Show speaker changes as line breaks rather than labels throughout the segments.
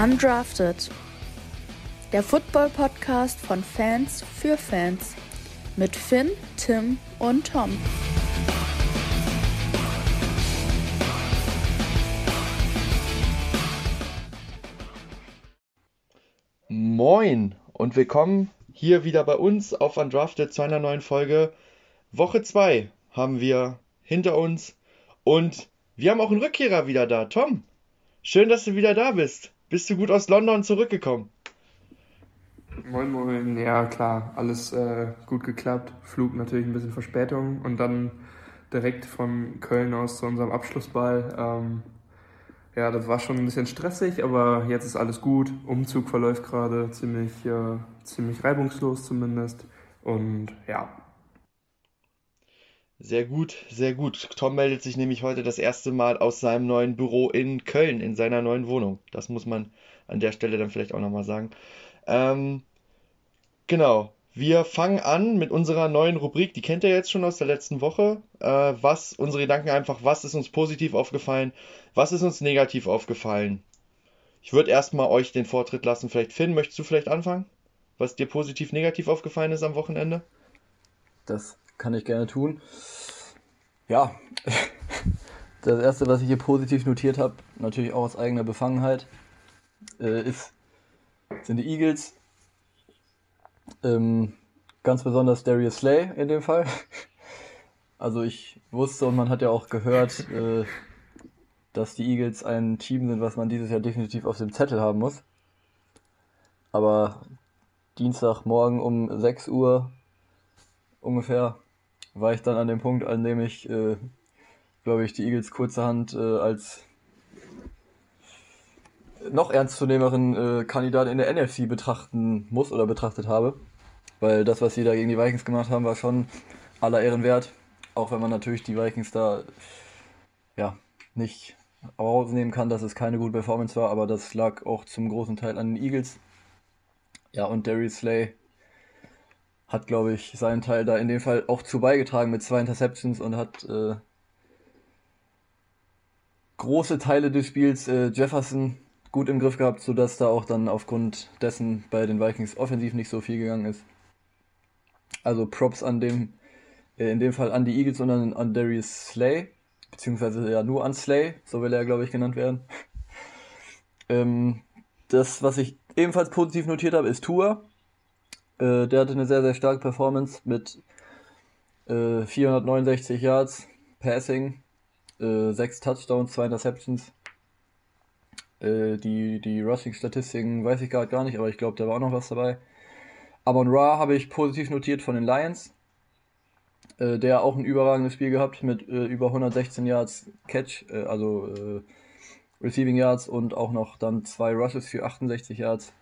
Undrafted. Der Football-Podcast von Fans für Fans. Mit Finn, Tim und Tom.
Moin und willkommen hier wieder bei uns auf Undrafted zu einer neuen Folge. Woche 2 haben wir hinter uns und wir haben auch einen Rückkehrer wieder da. Tom, schön, dass du wieder da bist. Bist du gut aus London zurückgekommen?
Moin, moin. Ja, klar, alles äh, gut geklappt. Flug natürlich ein bisschen Verspätung und dann direkt von Köln aus zu unserem Abschlussball. Ähm, ja, das war schon ein bisschen stressig, aber jetzt ist alles gut. Umzug verläuft gerade ziemlich, äh, ziemlich reibungslos zumindest. Und ja.
Sehr gut, sehr gut. Tom meldet sich nämlich heute das erste Mal aus seinem neuen Büro in Köln, in seiner neuen Wohnung. Das muss man an der Stelle dann vielleicht auch nochmal sagen. Ähm, genau. Wir fangen an mit unserer neuen Rubrik, die kennt ihr jetzt schon aus der letzten Woche. Äh, was, unsere Gedanken einfach, was ist uns positiv aufgefallen, was ist uns negativ aufgefallen. Ich würde erstmal euch den Vortritt lassen. Vielleicht Finn, möchtest du vielleicht anfangen? Was dir positiv, negativ aufgefallen ist am Wochenende?
Das kann ich gerne tun. Ja, das erste, was ich hier positiv notiert habe, natürlich auch aus eigener Befangenheit, äh, ist, sind die Eagles. Ähm, ganz besonders Darius Slay in dem Fall. Also ich wusste und man hat ja auch gehört, äh, dass die Eagles ein Team sind, was man dieses Jahr definitiv auf dem Zettel haben muss. Aber Dienstagmorgen um 6 Uhr ungefähr war ich dann an dem Punkt, an dem ich, äh, glaube ich, die Eagles kurzerhand äh, als noch ernstzunehmeren äh, Kandidat in der NFC betrachten muss oder betrachtet habe. Weil das, was sie da gegen die Vikings gemacht haben, war schon aller Ehren wert. Auch wenn man natürlich die Vikings da ja, nicht rausnehmen kann, dass es keine gute Performance war, aber das lag auch zum großen Teil an den Eagles. Ja, und Darius Slay hat, glaube ich, seinen Teil da in dem Fall auch zu beigetragen mit zwei Interceptions und hat äh, große Teile des Spiels äh, Jefferson gut im Griff gehabt, sodass da auch dann aufgrund dessen bei den Vikings offensiv nicht so viel gegangen ist. Also Props an dem, äh, in dem Fall an die Eagles und an, an Darius Slay, beziehungsweise ja nur an Slay, so will er, glaube ich, genannt werden. ähm, das, was ich ebenfalls positiv notiert habe, ist Tour. Äh, der hatte eine sehr, sehr starke Performance mit äh, 469 Yards Passing, äh, 6 Touchdowns, 2 Interceptions. Äh, die, die Rushing-Statistiken weiß ich gerade gar nicht, aber ich glaube, da war auch noch was dabei. Amon Ra habe ich positiv notiert von den Lions. Äh, der auch ein überragendes Spiel gehabt mit äh, über 116 Yards Catch, also Receiving Yards und auch noch dann zwei Rushes für 68 Yards.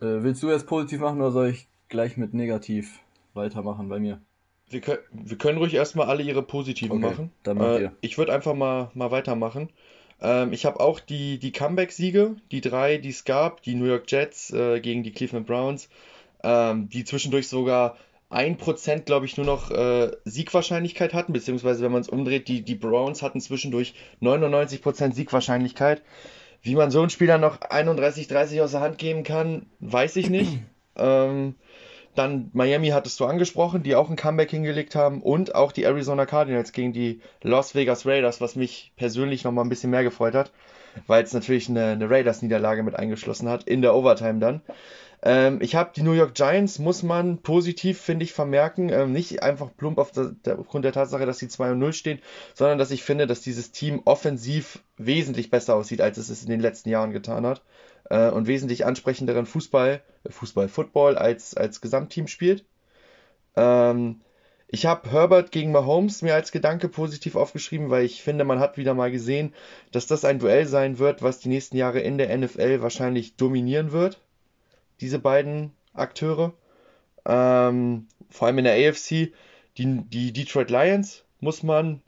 Äh, willst du erst positiv machen oder soll ich gleich mit negativ weitermachen bei mir?
Wir können, wir können ruhig erstmal alle ihre positiven
Okay,
machen.
dann macht
Äh,
ihr.
ich würde einfach mal, mal weitermachen. Ähm, ich habe auch die, die Comeback-Siege, die drei, die es gab, die New York Jets äh, gegen die Cleveland Browns, ähm, die zwischendurch sogar 1%, glaube ich, nur noch äh, Siegwahrscheinlichkeit hatten, beziehungsweise wenn man es umdreht, die, die Browns hatten zwischendurch 99% Siegwahrscheinlichkeit. Wie man so ein Spiel dann noch 31-30 aus der Hand geben kann, weiß ich nicht. Ähm, dann Miami hattest du angesprochen, die auch ein Comeback hingelegt haben und auch die Arizona Cardinals gegen die Las Vegas Raiders, was mich persönlich nochmal ein bisschen mehr gefreut hat, weil es natürlich eine, eine Raiders-Niederlage mit eingeschlossen hat, in der Overtime dann. Ähm, ich habe die New York Giants, muss man positiv, finde ich, vermerken. Ähm, nicht einfach plump auf der, der, aufgrund der Tatsache, dass sie 2 und 0 stehen, sondern dass ich finde, dass dieses Team offensiv wesentlich besser aussieht, als es es in den letzten Jahren getan hat. Äh, und wesentlich ansprechenderen Fußball, äh, Fußball, Football als, als Gesamtteam spielt. Ähm, ich habe Herbert gegen Mahomes mir als Gedanke positiv aufgeschrieben, weil ich finde, man hat wieder mal gesehen, dass das ein Duell sein wird, was die nächsten Jahre in der NFL wahrscheinlich dominieren wird. Diese beiden Akteure. Ähm, vor allem in der AFC. Die, die Detroit Lions muss man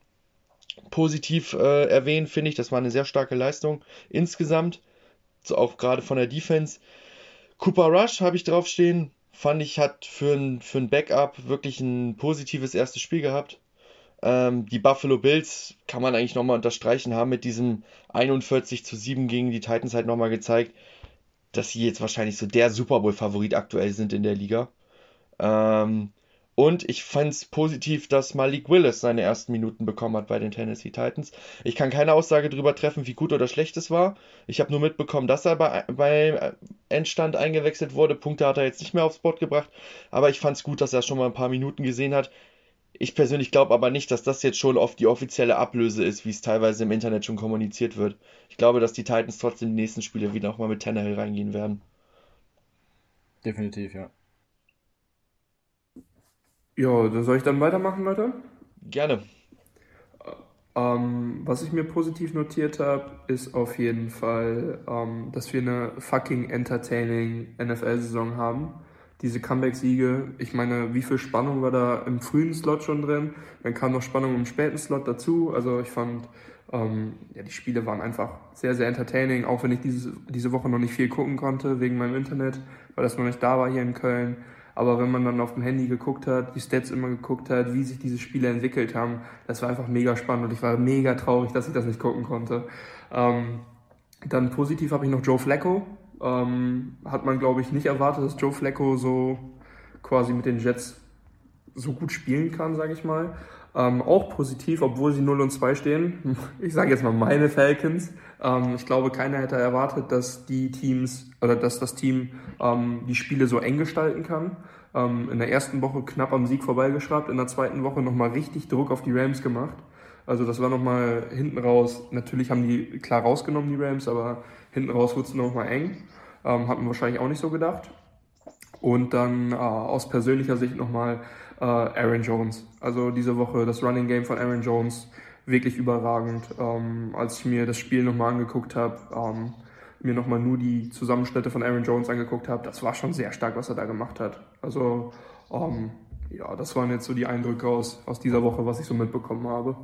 positiv äh, erwähnen, finde ich. Das war eine sehr starke Leistung insgesamt. So auch gerade von der Defense. Cooper Rush habe ich draufstehen. Fand ich, hat für ein, für ein Backup wirklich ein positives erstes Spiel gehabt. Ähm, die Buffalo Bills kann man eigentlich nochmal unterstreichen, haben mit diesem 41 zu 7 gegen die Titans halt nochmal gezeigt, dass sie jetzt wahrscheinlich so der Super Bowl-Favorit aktuell sind in der Liga. Ähm, und ich fand es positiv, dass Malik Willis seine ersten Minuten bekommen hat bei den Tennessee Titans. Ich kann keine Aussage darüber treffen, wie gut oder schlecht es war. Ich habe nur mitbekommen, dass er bei, bei Endstand eingewechselt wurde. Punkte hat er jetzt nicht mehr aufs Board gebracht. Aber ich fand es gut, dass er schon mal ein paar Minuten gesehen hat. Ich persönlich glaube aber nicht, dass das jetzt schon oft die offizielle Ablöse ist, wie es teilweise im Internet schon kommuniziert wird. Ich glaube, dass die Titans trotzdem die nächsten Spiele wieder auch mal mit Tannehill reingehen werden.
Definitiv, ja.
Ja, dann soll ich dann weitermachen, Leute?
Gerne.
Ähm, was ich mir positiv notiert habe, ist auf jeden Fall, ähm, dass wir eine fucking entertaining NFL-Saison haben. Diese Comeback-Siege, ich meine, wie viel Spannung war da im frühen Slot schon drin? Dann kam noch Spannung im späten Slot dazu. Also ich fand, ähm, ja, die Spiele waren einfach sehr, sehr entertaining, auch wenn ich dieses, diese Woche noch nicht viel gucken konnte wegen meinem Internet, weil das noch nicht da war hier in Köln. Aber wenn man dann auf dem Handy geguckt hat, die Stats immer geguckt hat, wie sich diese Spiele entwickelt haben, das war einfach mega spannend und ich war mega traurig, dass ich das nicht gucken konnte. Ähm, dann positiv habe ich noch Joe Flacco. Ähm, hat man, glaube ich, nicht erwartet, dass Joe Flacco so quasi mit den Jets so gut spielen kann, sage ich mal. Ähm, auch positiv, obwohl sie 0 und 2 stehen. Ich sage jetzt mal meine Falcons. Ähm, ich glaube, keiner hätte erwartet, dass die Teams oder dass das Team ähm, die Spiele so eng gestalten kann. Ähm, in der ersten Woche knapp am Sieg vorbeigeschraubt, in der zweiten Woche nochmal richtig Druck auf die Rams gemacht. Also das war nochmal hinten raus, natürlich haben die klar rausgenommen, die Rams, aber hinten raus wurde es nochmal eng. Ähm, hat man wahrscheinlich auch nicht so gedacht. Und dann äh, aus persönlicher Sicht nochmal äh, Aaron Jones. Also diese Woche das Running Game von Aaron Jones wirklich überragend. Ähm, als ich mir das Spiel nochmal angeguckt habe, ähm, mir nochmal nur die Zusammenschnitte von Aaron Jones angeguckt habe, das war schon sehr stark, was er da gemacht hat. Also ähm, ja, das waren jetzt so die Eindrücke aus, aus dieser Woche, was ich so mitbekommen habe.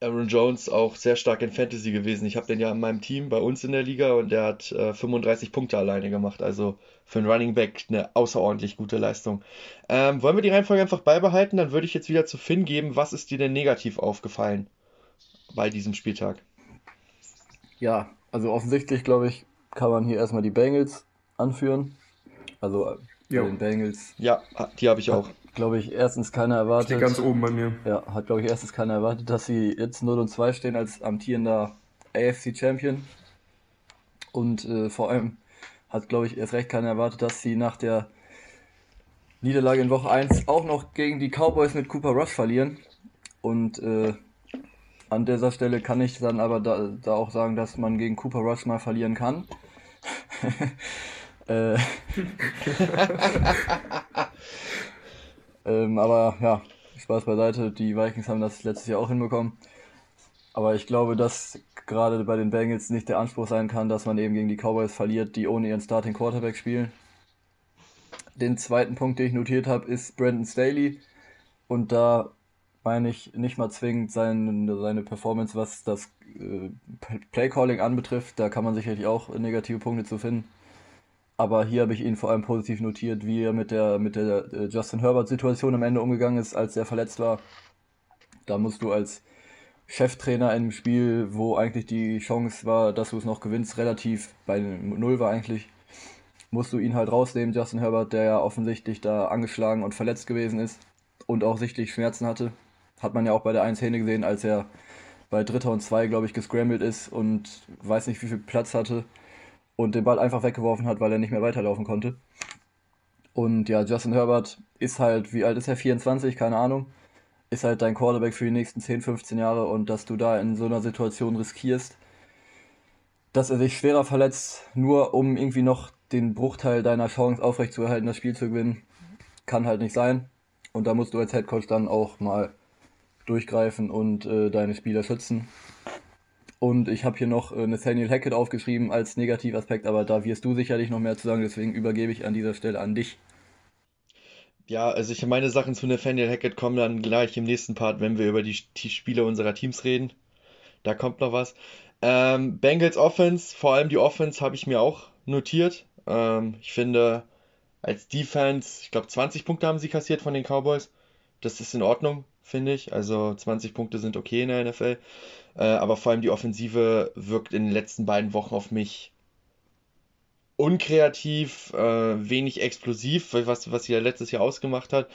Aaron Jones auch sehr stark in Fantasy gewesen. Ich habe den ja in meinem Team bei uns in der Liga und der hat äh, 35 Punkte alleine gemacht. Also für einen Running Back eine außerordentlich gute Leistung. Ähm, wollen wir die Reihenfolge einfach beibehalten? Dann würde ich jetzt wieder zu Finn geben. Was ist dir denn negativ aufgefallen bei diesem Spieltag?
Ja, also offensichtlich, glaube ich, kann man hier erstmal die Bengals anführen. Also äh, bei den Bengals.
Ja, die habe ich auch
glaube ich, erstens keiner erwartet.
Steht ganz oben bei mir.
Ja, hat, glaube ich, erstens keiner erwartet, dass sie jetzt 0 und 2 stehen als amtierender AFC Champion. Und äh, vor allem hat, glaube ich, erst recht keiner erwartet, dass sie nach der Niederlage in Woche 1 auch noch gegen die Cowboys mit Cooper Rush verlieren. Und äh, an dieser Stelle kann ich dann aber da, da auch sagen, dass man gegen Cooper Rush mal verlieren kann. äh, Ähm, aber ja, Spaß beiseite. Die Vikings haben das letztes Jahr auch hinbekommen. Aber ich glaube, dass gerade bei den Bengals nicht der Anspruch sein kann, dass man eben gegen die Cowboys verliert, die ohne ihren Starting Quarterback spielen. Den zweiten Punkt, den ich notiert habe, ist Brandon Staley. Und da meine ich nicht mal zwingend seine, seine Performance, was das äh, Playcalling anbetrifft. Da kann man sicherlich auch negative Punkte zu finden. Aber hier habe ich ihn vor allem positiv notiert, wie er mit der, mit der äh, Justin Herbert-Situation am Ende umgegangen ist, als er verletzt war. Da musst du als Cheftrainer in einem Spiel, wo eigentlich die Chance war, dass du es noch gewinnst, relativ bei Null war eigentlich, musst du ihn halt rausnehmen, Justin Herbert, der ja offensichtlich da angeschlagen und verletzt gewesen ist und auch sichtlich Schmerzen hatte. Hat man ja auch bei der 1 Szene gesehen, als er bei Dritter und Zwei, glaube ich, gescrambled ist und weiß nicht, wie viel Platz hatte und den Ball einfach weggeworfen hat, weil er nicht mehr weiterlaufen konnte. Und ja, Justin Herbert ist halt, wie alt ist er? 24, keine Ahnung. Ist halt dein Quarterback für die nächsten 10, 15 Jahre und dass du da in so einer Situation riskierst, dass er sich schwerer verletzt, nur um irgendwie noch den Bruchteil deiner Chance aufrechtzuerhalten, das Spiel zu gewinnen, kann halt nicht sein. Und da musst du als Headcoach dann auch mal durchgreifen und äh, deine Spieler schützen. Und ich habe hier noch äh, Nathaniel Hackett aufgeschrieben als Negativaspekt, aber da wirst du sicherlich noch mehr zu sagen, deswegen übergebe ich an dieser Stelle an dich.
Ja, also ich meine Sachen zu Nathaniel Hackett kommen dann gleich im nächsten Part, wenn wir über die, die Spiele unserer Teams reden. Da kommt noch was. Ähm, Bengals Offense, vor allem die Offense habe ich mir auch notiert. Ähm, ich finde, als Defense, ich glaube 20 Punkte haben sie kassiert von den Cowboys. Das ist in Ordnung finde ich. Also 20 Punkte sind okay in der NFL. Äh, aber vor allem die Offensive wirkt in den letzten beiden Wochen auf mich unkreativ, äh, wenig explosiv, was, was sie ja letztes Jahr ausgemacht hat.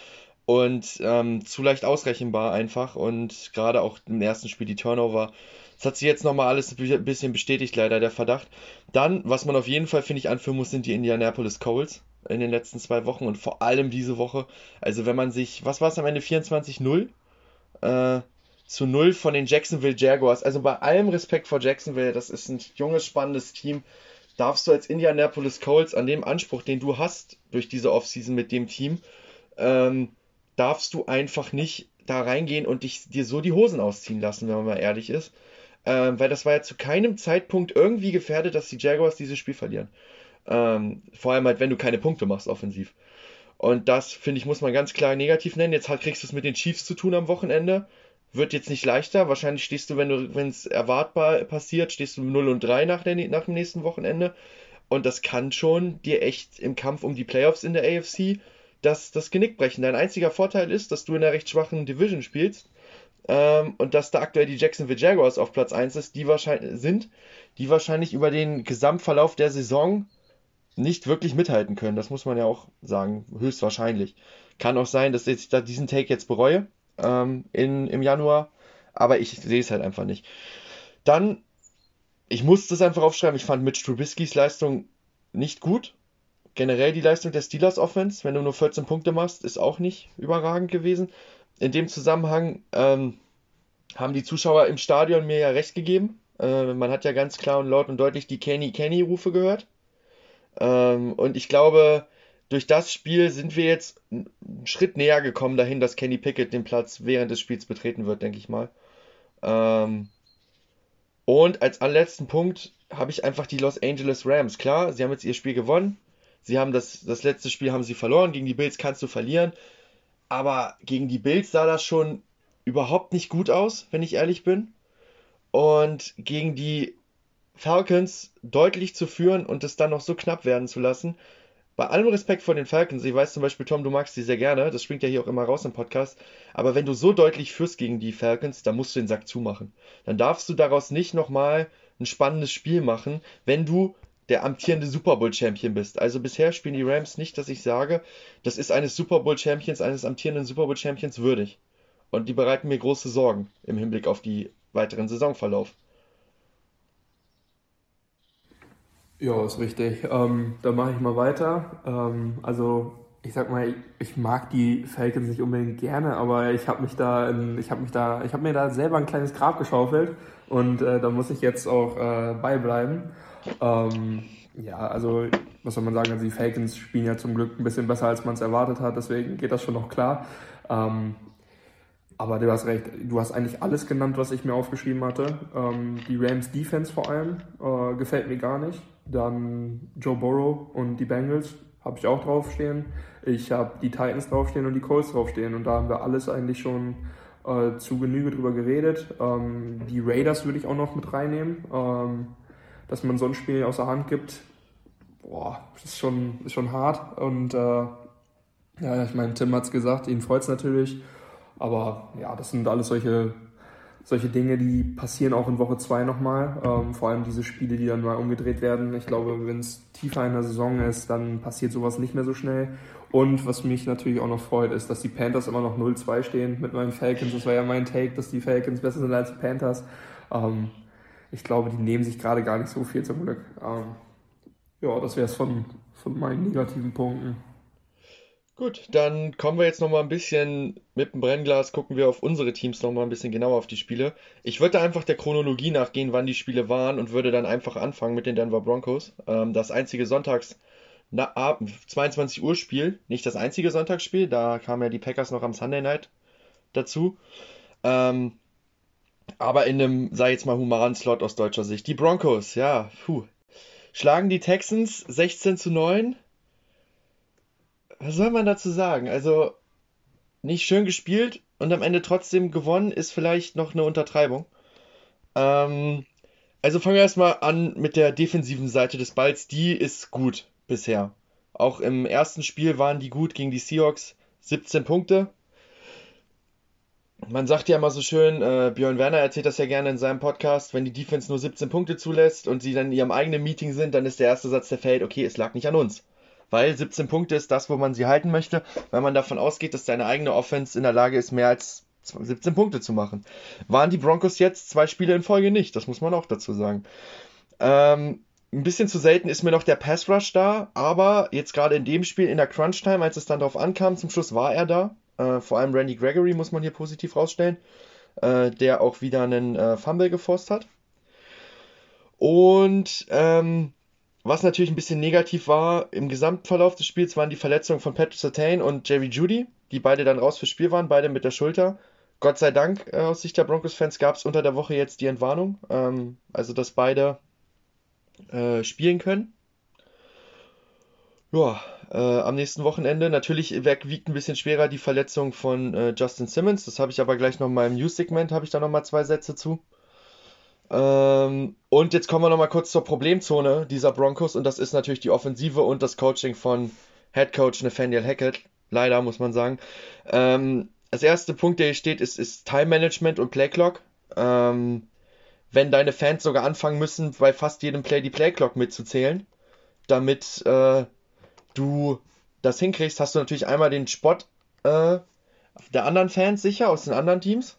Und ähm, zu leicht ausrechenbar einfach. Und gerade auch im ersten Spiel die Turnover. Das hat sich jetzt nochmal alles ein bisschen bestätigt, leider der Verdacht. Dann, was man auf jeden Fall, finde ich, anführen muss, sind die Indianapolis Colts in den letzten zwei Wochen und vor allem diese Woche. Also wenn man sich, was war es am Ende, 24-0? Äh, zu 0 von den Jacksonville Jaguars. Also bei allem Respekt vor Jacksonville, das ist ein junges, spannendes Team. Darfst du als Indianapolis Colts an dem Anspruch, den du hast durch diese Offseason mit dem Team, ähm, darfst du einfach nicht da reingehen und dich, dir so die Hosen ausziehen lassen, wenn man mal ehrlich ist. Ähm, weil das war ja zu keinem Zeitpunkt irgendwie gefährdet, dass die Jaguars dieses Spiel verlieren. Ähm, vor allem halt, wenn du keine Punkte machst offensiv. Und das, finde ich, muss man ganz klar negativ nennen. Jetzt kriegst du es mit den Chiefs zu tun am Wochenende. Wird jetzt nicht leichter. Wahrscheinlich stehst du, wenn du, wenn es erwartbar passiert, stehst du 0 und 3 nach, der, nach dem nächsten Wochenende. Und das kann schon dir echt im Kampf um die Playoffs in der AFC das, das Genick brechen. Dein einziger Vorteil ist, dass du in einer recht schwachen Division spielst. Ähm, und dass da aktuell die Jacksonville Jaguars auf Platz 1 ist, die wahrscheinlich sind, die wahrscheinlich über den Gesamtverlauf der Saison nicht wirklich mithalten können. Das muss man ja auch sagen, höchstwahrscheinlich. Kann auch sein, dass ich diesen Take jetzt bereue ähm, in, im Januar, aber ich sehe es halt einfach nicht. Dann, ich muss das einfach aufschreiben, ich fand Mitch Trubiskys Leistung nicht gut. Generell die Leistung der Steelers Offense, wenn du nur 14 Punkte machst, ist auch nicht überragend gewesen. In dem Zusammenhang ähm, haben die Zuschauer im Stadion mir ja recht gegeben. Äh, man hat ja ganz klar und laut und deutlich die Kenny Kenny Rufe gehört. Ähm, und ich glaube, durch das Spiel sind wir jetzt einen Schritt näher gekommen dahin, dass Kenny Pickett den Platz während des Spiels betreten wird, denke ich mal. Ähm, und als allerletzten Punkt habe ich einfach die Los Angeles Rams. Klar, sie haben jetzt ihr Spiel gewonnen. Sie haben das, das letzte Spiel haben sie verloren. Gegen die Bills kannst du verlieren. Aber gegen die Bills sah das schon überhaupt nicht gut aus, wenn ich ehrlich bin. Und gegen die Falcons deutlich zu führen und es dann noch so knapp werden zu lassen. Bei allem Respekt vor den Falcons, ich weiß zum Beispiel, Tom, du magst sie sehr gerne, das springt ja hier auch immer raus im Podcast, aber wenn du so deutlich führst gegen die Falcons, dann musst du den Sack zumachen. Dann darfst du daraus nicht nochmal ein spannendes Spiel machen, wenn du der amtierende Super Bowl Champion bist. Also bisher spielen die Rams nicht, dass ich sage, das ist eines Super Bowl Champions, eines amtierenden Super Bowl Champions würdig. Und die bereiten mir große Sorgen im Hinblick auf die weiteren Saisonverlauf.
Ja, ist richtig. Ähm, dann mache ich mal weiter. Ähm, also ich sag mal, ich, mag die Falcons nicht unbedingt gerne, aber ich habe mich da, in, ich habe mich da, ich habe mir da selber ein kleines Grab geschaufelt und äh, da muss ich jetzt auch äh, beibleiben. Ähm, ja, also was soll man sagen? Also die Falcons spielen ja zum Glück ein bisschen besser, als man es erwartet hat, deswegen geht das schon noch klar. Ähm, aber du hast recht, du hast eigentlich alles genannt, was ich mir aufgeschrieben hatte. Ähm, die Rams Defense vor allem äh, gefällt mir gar nicht. Dann Joe Burrow und die Bengals habe ich auch draufstehen. Ich habe die Titans draufstehen und die Colts draufstehen. Und da haben wir alles eigentlich schon äh, zu Genüge drüber geredet. Ähm, die Raiders würde ich auch noch mit reinnehmen. Ähm, dass man so ein Spiel aus der Hand gibt, boah, ist schon, ist schon hart. Und äh, ja, ich meine, Tim hat es gesagt, ihn freut es natürlich. Aber ja, das sind alles solche solche Dinge, die passieren auch in Woche 2 nochmal. Ähm, vor allem diese Spiele, die dann mal umgedreht werden. Ich glaube, wenn es tiefer in der Saison ist, dann passiert sowas nicht mehr so schnell. Und was mich natürlich auch noch freut, ist, dass die Panthers immer noch 0-2 stehen mit meinen Falcons. Das war ja mein Take, dass die Falcons besser sind als die Panthers. Ähm, ich glaube, die nehmen sich gerade gar nicht so viel zum Glück. Ähm, ja, das wäre es von, von meinen negativen Punkten.
Gut, dann kommen wir jetzt noch mal ein bisschen mit dem Brennglas, gucken wir auf unsere Teams noch mal ein bisschen genauer auf die Spiele. Ich würde einfach der Chronologie nachgehen, wann die Spiele waren und würde dann einfach anfangen mit den Denver Broncos. Ähm, das einzige Sonntags 22 Uhr Spiel, nicht das einzige Sonntagsspiel, da kamen ja die Packers noch am Sunday Night dazu. Ähm, aber in einem, sei jetzt mal humanen Slot aus deutscher Sicht. Die Broncos, ja, puh, schlagen die Texans 16 zu 9 was soll man dazu sagen? Also, nicht schön gespielt und am Ende trotzdem gewonnen, ist vielleicht noch eine Untertreibung. Ähm, also fangen wir erstmal an mit der defensiven Seite des Balls. Die ist gut bisher. Auch im ersten Spiel waren die gut gegen die Seahawks. 17 Punkte. man sagt ja immer so schön, äh, Björn Werner erzählt das ja gerne in seinem Podcast, wenn die Defense nur 17 Punkte zulässt und sie dann in ihrem eigenen Meeting sind, dann ist der erste Satz, der fällt, okay, es lag nicht an uns. Weil 17 Punkte ist das, wo man sie halten möchte, weil man davon ausgeht, dass deine eigene Offense in der Lage ist, mehr als 17 Punkte zu machen. Waren die Broncos jetzt zwei Spiele in Folge nicht, das muss man auch dazu sagen. Ähm, ein bisschen zu selten ist mir noch der Pass Rush da, aber jetzt gerade in dem Spiel in der Crunch Time, als es dann darauf ankam, zum Schluss war er da. Äh, vor allem Randy Gregory muss man hier positiv rausstellen, äh, der auch wieder einen äh, Fumble geforst hat. Und ähm, was natürlich ein bisschen negativ war im Gesamtverlauf des Spiels, waren die Verletzungen von Patrick Sertain und Jerry Judy, die beide dann raus fürs Spiel waren, beide mit der Schulter. Gott sei Dank, äh, aus Sicht der Broncos-Fans, gab es unter der Woche jetzt die Entwarnung. Ähm, also, dass beide äh, spielen können. Ja, äh, am nächsten Wochenende. Natürlich wiegt ein bisschen schwerer die Verletzung von äh, Justin Simmons. Das habe ich aber gleich noch in meinem News-Segment, habe ich da nochmal zwei Sätze zu. Ähm, und jetzt kommen wir nochmal kurz zur Problemzone dieser Broncos und das ist natürlich die Offensive und das Coaching von Head Coach Nathaniel Hackett. Leider muss man sagen. Ähm, als erster Punkt, der hier steht, ist, ist Time Management und Play Clock. Ähm, wenn deine Fans sogar anfangen müssen, bei fast jedem Play die Play Clock mitzuzählen, damit äh, du das hinkriegst, hast du natürlich einmal den Spott äh, der anderen Fans sicher aus den anderen Teams.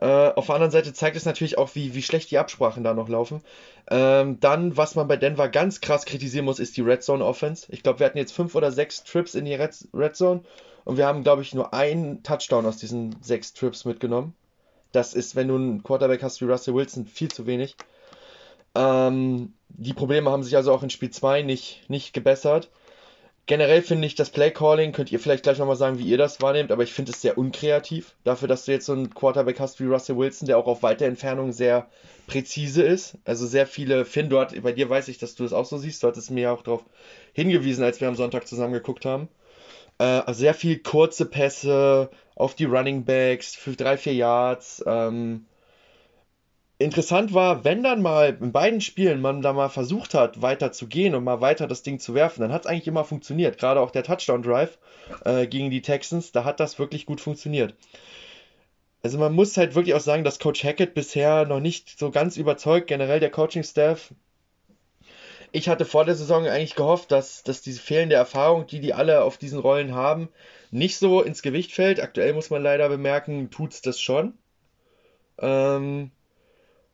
Äh, auf der anderen Seite zeigt es natürlich auch, wie, wie schlecht die Absprachen da noch laufen. Ähm, dann, was man bei Denver ganz krass kritisieren muss, ist die Red Zone Offense. Ich glaube, wir hatten jetzt fünf oder sechs Trips in die Red, Red Zone und wir haben, glaube ich, nur einen Touchdown aus diesen sechs Trips mitgenommen. Das ist, wenn du einen Quarterback hast wie Russell Wilson, viel zu wenig. Ähm, die Probleme haben sich also auch in Spiel 2 nicht, nicht gebessert. Generell finde ich das Playcalling, könnt ihr vielleicht gleich nochmal sagen, wie ihr das wahrnehmt, aber ich finde es sehr unkreativ. Dafür, dass du jetzt so einen Quarterback hast wie Russell Wilson, der auch auf weite Entfernung sehr präzise ist. Also sehr viele, Finn, dort, bei dir weiß ich, dass du das auch so siehst. Du hattest mir ja auch darauf hingewiesen, als wir am Sonntag zusammen geguckt haben. Äh, also sehr viel kurze Pässe auf die Running Backs für drei, vier Yards. Ähm, interessant war, wenn dann mal in beiden Spielen man da mal versucht hat, weiter zu gehen und mal weiter das Ding zu werfen, dann hat es eigentlich immer funktioniert. Gerade auch der Touchdown-Drive äh, gegen die Texans, da hat das wirklich gut funktioniert. Also man muss halt wirklich auch sagen, dass Coach Hackett bisher noch nicht so ganz überzeugt, generell der Coaching-Staff. Ich hatte vor der Saison eigentlich gehofft, dass, dass diese fehlende Erfahrung, die die alle auf diesen Rollen haben, nicht so ins Gewicht fällt. Aktuell muss man leider bemerken, tut es das schon. Ähm,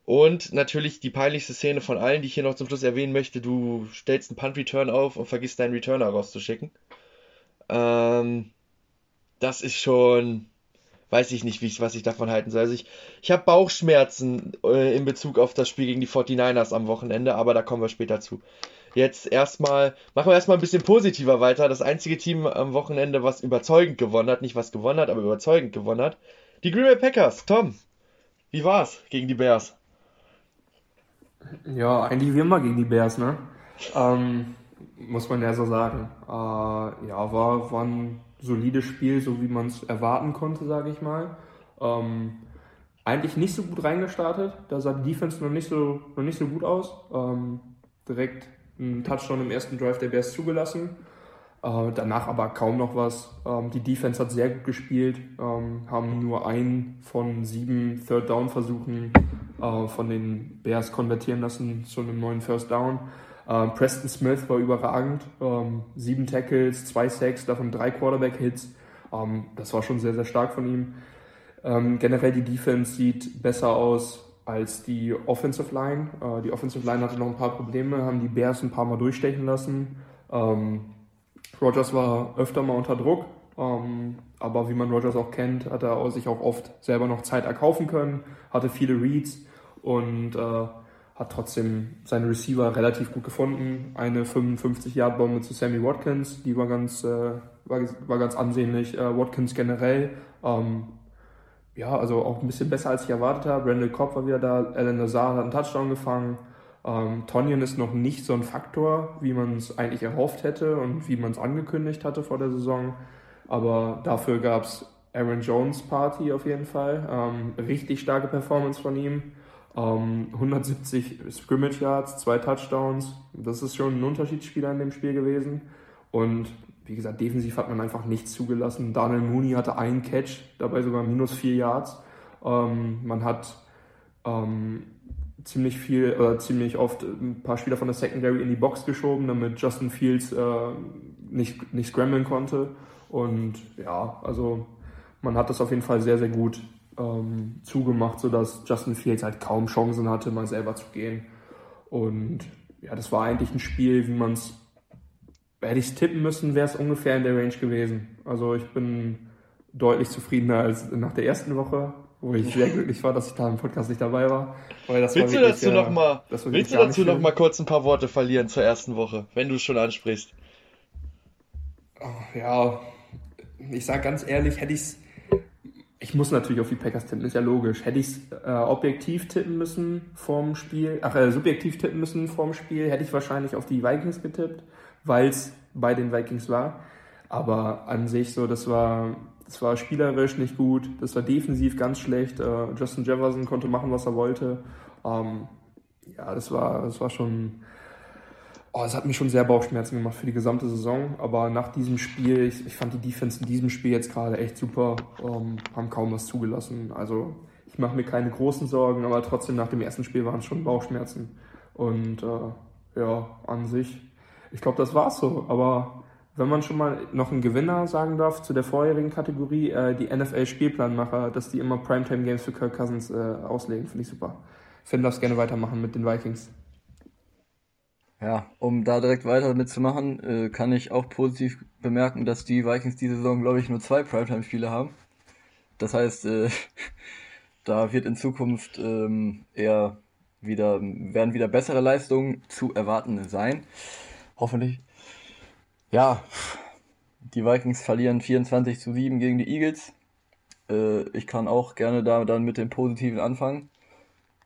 und natürlich die peinlichste Szene von allen, die ich hier noch zum Schluss erwähnen möchte. Du stellst einen Punt-Return auf und vergisst deinen Returner rauszuschicken. Ähm, das ist schon, weiß ich nicht, wie ich, was ich davon halten soll. Also ich, ich habe Bauchschmerzen äh, in Bezug auf das Spiel gegen die 49ers am Wochenende, aber da kommen wir später zu. Jetzt erstmal, machen wir erstmal ein bisschen positiver weiter. Das einzige Team am Wochenende, was überzeugend gewonnen hat, nicht was gewonnen hat, aber überzeugend gewonnen hat, die Green Bay Packers. Tom, wie war's gegen die Bears?
Ja, eigentlich wie immer gegen die Bears, ne? Ähm, muss man ja so sagen. Äh, ja, war, war ein solides Spiel, so wie man es erwarten konnte, sage ich mal. Ähm, eigentlich nicht so gut reingestartet. Da sah die Defense noch nicht so, noch nicht so gut aus. Ähm, direkt ein Touchdown im ersten Drive der Bears zugelassen. Äh, danach aber kaum noch was. Ähm, die Defense hat sehr gut gespielt, ähm, haben nur einen von sieben Third-Down-Versuchen äh, von den Bears konvertieren lassen zu einem neuen First Down. Äh, Preston Smith war überragend. Ähm, sieben Tackles, zwei Sacks, davon drei Quarterback-Hits. Ähm, das war schon sehr, sehr stark von ihm. Ähm, generell die Defense sieht besser aus als die Offensive Line. Äh, die Offensive Line hatte noch ein paar Probleme, haben die Bears ein paar Mal durchstechen lassen. Ähm, Rogers war öfter mal unter Druck, ähm, aber wie man Rogers auch kennt, hat er sich auch oft selber noch Zeit erkaufen können, hatte viele Reads und äh, hat trotzdem seine Receiver relativ gut gefunden. Eine 55-Yard-Bombe zu Sammy Watkins, die war ganz, äh, war, war ganz ansehnlich. Äh, Watkins generell, ähm, ja, also auch ein bisschen besser als ich erwartet habe. Randall Cobb war wieder da, Alan Lazar hat einen Touchdown gefangen. Ähm, Tonyan ist noch nicht so ein Faktor, wie man es eigentlich erhofft hätte und wie man es angekündigt hatte vor der Saison. Aber dafür gab es Aaron Jones Party auf jeden Fall. Ähm, richtig starke Performance von ihm. Ähm, 170 Scrimmage Yards, zwei Touchdowns. Das ist schon ein Unterschiedsspieler in dem Spiel gewesen. Und wie gesagt, defensiv hat man einfach nichts zugelassen. Daniel Mooney hatte einen Catch, dabei sogar minus vier Yards. Ähm, man hat ähm, ziemlich viel oder ziemlich oft ein paar Spieler von der Secondary in die Box geschoben, damit Justin Fields äh, nicht, nicht scramblen konnte. Und ja, also man hat das auf jeden Fall sehr, sehr gut ähm, zugemacht, sodass Justin Fields halt kaum Chancen hatte, mal selber zu gehen. Und ja, das war eigentlich ein Spiel, wie man es, hätte ich es tippen müssen, wäre es ungefähr in der Range gewesen. Also ich bin deutlich zufriedener als nach der ersten Woche wo ich sehr glücklich war, dass ich da im Podcast nicht dabei war.
willst war du dazu noch mal, willst du dazu noch mal kurz ein paar Worte verlieren zur ersten Woche, wenn du es schon ansprichst?
Ja, ich sage ganz ehrlich, hätte ich es, ich muss natürlich auf die Packers tippen, ist ja logisch. Hätte ich es äh, objektiv tippen müssen vorm Spiel, ach, äh, subjektiv tippen müssen vorm Spiel, hätte ich wahrscheinlich auf die Vikings getippt, weil es bei den Vikings war. Aber an sich so, das war das war spielerisch nicht gut, das war defensiv ganz schlecht. Äh, Justin Jefferson konnte machen, was er wollte. Ähm, ja, das war, das war schon. Oh, es hat mir schon sehr Bauchschmerzen gemacht für die gesamte Saison. Aber nach diesem Spiel, ich, ich fand die Defense in diesem Spiel jetzt gerade echt super, ähm, haben kaum was zugelassen. Also ich mache mir keine großen Sorgen, aber trotzdem nach dem ersten Spiel waren es schon Bauchschmerzen. Und äh, ja, an sich, ich glaube, das war's so. Aber wenn man schon mal noch einen Gewinner sagen darf zu der vorherigen Kategorie, äh, die NFL-Spielplanmacher, dass die immer Primetime-Games für Kirk Cousins äh, auslegen, finde ich super. Finn darfst gerne weitermachen mit den Vikings.
Ja, um da direkt weiter mitzumachen, äh, kann ich auch positiv bemerken, dass die Vikings diese Saison, glaube ich, nur zwei Primetime-Spiele haben. Das heißt, äh, da wird in Zukunft ähm, eher wieder, werden wieder bessere Leistungen zu erwarten sein. Hoffentlich. Ja, die Vikings verlieren 24 zu 7 gegen die Eagles. Äh, ich kann auch gerne da dann mit dem Positiven anfangen.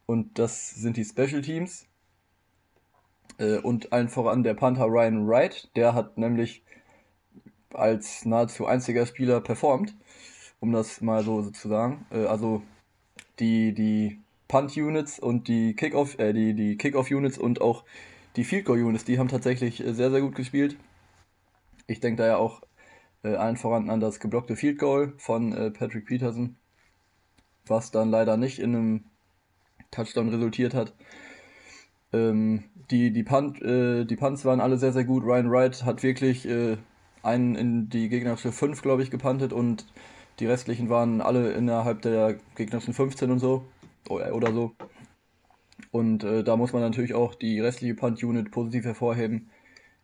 Und das sind die Special Teams. Äh, und allen voran der Panther Ryan Wright. Der hat nämlich als nahezu einziger Spieler performt, um das mal so zu sagen. Äh, also die, die Punt-Units und die Kickoff, äh, die, die Kickoff-Units und auch die Field Goal-Units, die haben tatsächlich äh, sehr, sehr gut gespielt. Ich denke da ja auch äh, allen voran an das geblockte Field Goal von äh, Patrick Peterson, was dann leider nicht in einem Touchdown resultiert hat. Ähm, die, die, Punt, äh, die Punts waren alle sehr, sehr gut. Ryan Wright hat wirklich äh, einen in die gegnerische 5, glaube ich, gepuntet und die restlichen waren alle innerhalb der gegnerischen 15 und so oder so. Und äh, da muss man natürlich auch die restliche Punt-Unit positiv hervorheben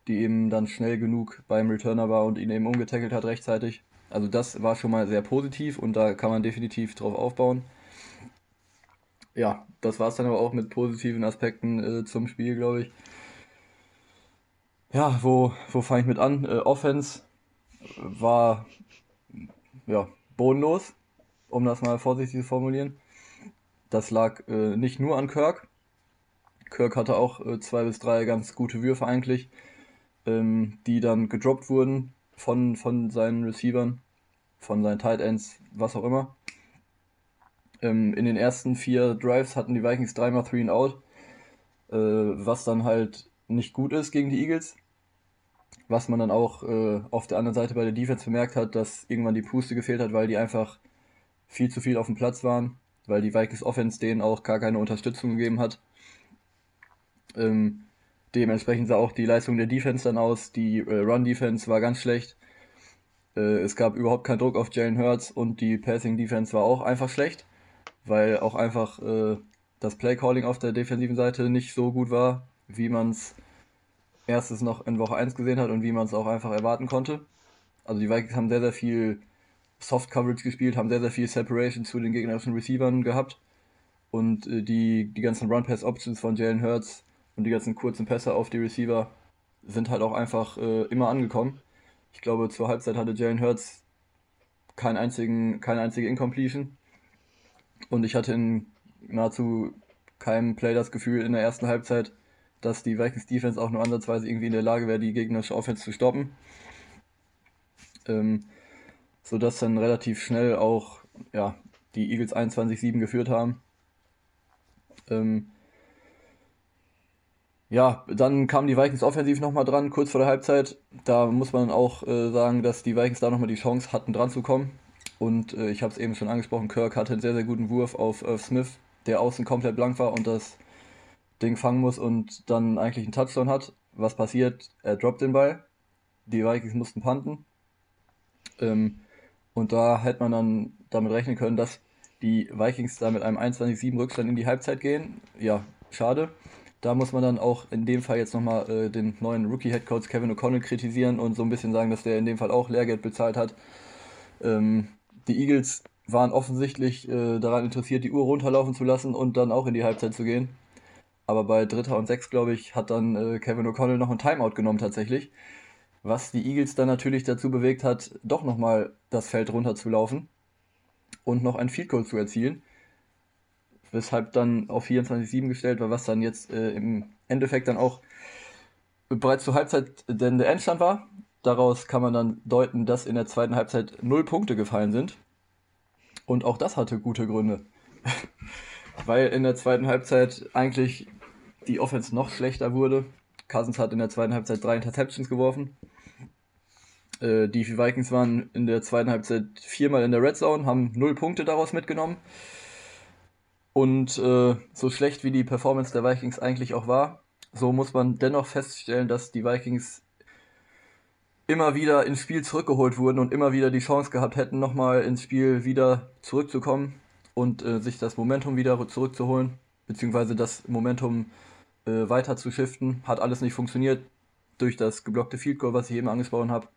die eben dann schnell genug beim Returner war und ihn eben umgetackelt hat rechtzeitig. Also das war schon mal sehr positiv und da kann man definitiv drauf aufbauen. Ja, das war es dann aber auch mit positiven Aspekten äh, zum Spiel, glaube ich. Ja, wo, wo fange ich mit an? Äh, Offense war ja, bodenlos, um das mal vorsichtig zu formulieren. Das lag äh, nicht nur an Kirk. Kirk hatte auch äh, zwei bis drei ganz gute Würfe eigentlich ähm, die dann gedroppt wurden von, von seinen Receivern, von seinen Tight Ends, was auch immer. Ähm, in den ersten vier Drives hatten die Vikings dreimal Three and Out, äh, was dann halt nicht gut ist gegen die Eagles. Was man dann auch äh, auf der anderen Seite bei der Defense bemerkt hat, dass irgendwann die Puste gefehlt hat, weil die einfach viel zu viel auf dem Platz waren, weil die Vikings Offense denen auch gar keine Unterstützung gegeben hat. Ähm, Dementsprechend sah auch die Leistung der Defense dann aus. Die äh, Run-Defense war ganz schlecht. Äh, es gab überhaupt keinen Druck auf Jalen Hurts und die Passing-Defense war auch einfach schlecht, weil auch einfach äh, das Play-Calling auf der defensiven Seite nicht so gut war, wie man es erstes noch in Woche 1 gesehen hat und wie man es auch einfach erwarten konnte. Also die Vikings haben sehr, sehr viel Soft Coverage gespielt, haben sehr, sehr viel Separation zu den gegnerischen Receivern gehabt. Und äh, die, die ganzen Run-Pass-Options von Jalen Hurts und die ganzen kurzen Pässe auf die Receiver sind halt auch einfach äh, immer angekommen. Ich glaube, zur Halbzeit hatte Jalen Hurts keinen einzigen, keine einzige Incompletion. Und ich hatte in nahezu keinem Play das Gefühl in der ersten Halbzeit, dass die Vikings Defense auch nur ansatzweise irgendwie in der Lage wäre, die gegnerische Offense zu stoppen. Ähm, sodass dann relativ schnell auch ja, die Eagles 21-7 geführt haben. Ähm, ja, dann kamen die Vikings offensiv nochmal dran, kurz vor der Halbzeit. Da muss man auch äh, sagen, dass die Vikings da nochmal die Chance hatten, dran zu kommen. Und äh, ich habe es eben schon angesprochen, Kirk hatte einen sehr, sehr guten Wurf auf Irv Smith, der außen komplett blank war und das Ding fangen muss und dann eigentlich einen Touchdown hat. Was passiert? Er droppt den Ball. Die Vikings mussten panten. Ähm, und da hätte man dann damit rechnen können, dass die Vikings da mit einem 21-7 Rückstand in die Halbzeit gehen. Ja, schade. Da muss man dann auch in dem Fall jetzt nochmal äh, den neuen Rookie-Headcoach Kevin O'Connell kritisieren und so ein bisschen sagen, dass der in dem Fall auch Lehrgeld bezahlt hat. Ähm, die Eagles waren offensichtlich äh, daran interessiert, die Uhr runterlaufen zu lassen und dann auch in die Halbzeit zu gehen. Aber bei Dritter und Sechs, glaube ich, hat dann äh, Kevin O'Connell noch ein Timeout genommen tatsächlich. Was die Eagles dann natürlich dazu bewegt hat, doch nochmal das Feld runterzulaufen und noch ein Field Goal zu erzielen weshalb dann auf 24-7 gestellt war, was dann jetzt äh, im Endeffekt dann auch bereits zur Halbzeit denn der Endstand war. Daraus kann man dann deuten, dass in der zweiten Halbzeit null Punkte gefallen sind. Und auch das hatte gute Gründe. Weil in der zweiten Halbzeit eigentlich die Offense noch schlechter wurde. Cousins hat in der zweiten Halbzeit drei Interceptions geworfen. Äh, die Vikings waren in der zweiten Halbzeit viermal in der Red Zone, haben null Punkte daraus mitgenommen. Und äh, so schlecht wie die Performance der Vikings eigentlich auch war, so muss man dennoch feststellen, dass die Vikings immer wieder ins Spiel zurückgeholt wurden und immer wieder die Chance gehabt hätten, nochmal ins Spiel wieder zurückzukommen und äh, sich das Momentum wieder zurückzuholen, beziehungsweise das Momentum äh, weiter zu shiften. Hat alles nicht funktioniert durch das geblockte Field Goal, was ich eben angesprochen habe,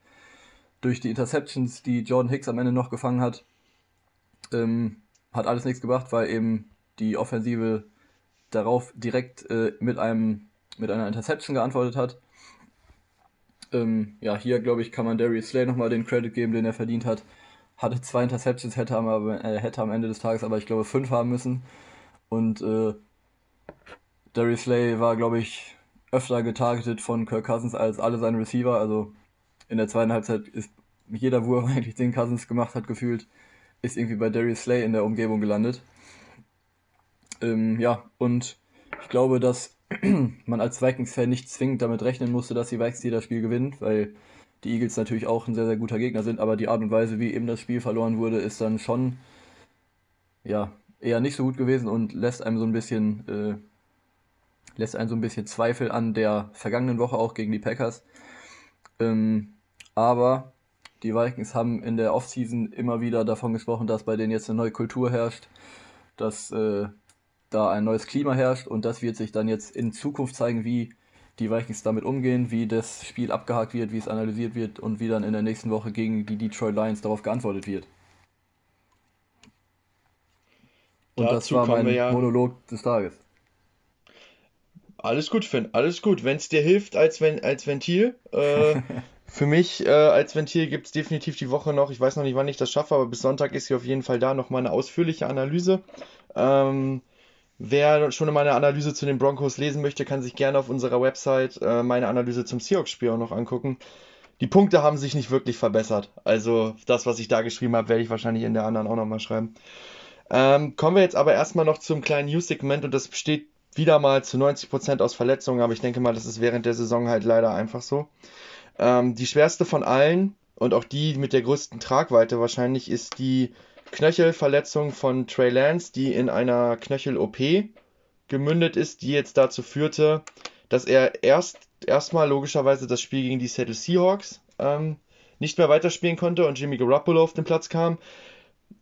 durch die Interceptions, die Jordan Hicks am Ende noch gefangen hat. Ähm, hat alles nichts gebracht, weil eben die Offensive darauf direkt äh, mit einem mit einer Interception geantwortet hat. Ähm, ja, hier glaube ich, kann man Darius Slay nochmal den Credit geben, den er verdient hat. Hatte zwei Interceptions, hätte, aber, äh, hätte am Ende des Tages aber ich glaube fünf haben müssen. Und äh, Darius Slay war, glaube ich, öfter getargetet von Kirk Cousins als alle seine Receiver. Also in der zweiten Halbzeit ist jeder Wurf eigentlich den Cousins gemacht hat, gefühlt, ist irgendwie bei Darius Slay in der Umgebung gelandet. Ähm, ja, und ich glaube, dass man als Vikings-Fan nicht zwingend damit rechnen musste, dass die Vikings das Spiel gewinnen, weil die Eagles natürlich auch ein sehr, sehr guter Gegner sind, aber die Art und Weise, wie eben das Spiel verloren wurde, ist dann schon ja, eher nicht so gut gewesen und lässt einem so ein bisschen äh, lässt einen so ein bisschen Zweifel an der vergangenen Woche auch gegen die Packers. Ähm, aber die Vikings haben in der Offseason immer wieder davon gesprochen, dass bei denen jetzt eine neue Kultur herrscht, dass äh, da ein neues Klima herrscht und das wird sich dann jetzt in Zukunft zeigen, wie die Vikings damit umgehen, wie das Spiel abgehakt wird, wie es analysiert wird und wie dann in der nächsten Woche gegen die Detroit Lions darauf geantwortet wird. Und Dazu das war mein ja Monolog des Tages.
Alles gut, Finn, alles gut. Wenn es dir hilft als, wenn, als Ventil. Äh, für mich äh, als Ventil gibt es definitiv die Woche noch. Ich weiß noch nicht, wann ich das schaffe, aber bis Sonntag ist hier auf jeden Fall da nochmal eine ausführliche Analyse. Ähm, Wer schon meine Analyse zu den Broncos lesen möchte, kann sich gerne auf unserer Website äh, meine Analyse zum Seahawks-Spiel auch noch angucken. Die Punkte haben sich nicht wirklich verbessert. Also das, was ich da geschrieben habe, werde ich wahrscheinlich in der anderen auch nochmal schreiben. Ähm, kommen wir jetzt aber erstmal noch zum kleinen News-Segment und das besteht wieder mal zu 90% aus Verletzungen, aber ich denke mal, das ist während der Saison halt leider einfach so. Ähm, die schwerste von allen und auch die mit der größten Tragweite wahrscheinlich ist die Knöchelverletzung von Trey Lance, die in einer Knöchel-OP gemündet ist, die jetzt dazu führte, dass er erst erstmal logischerweise das Spiel gegen die Seattle Seahawks ähm, nicht mehr weiterspielen konnte und Jimmy Garoppolo auf den Platz kam.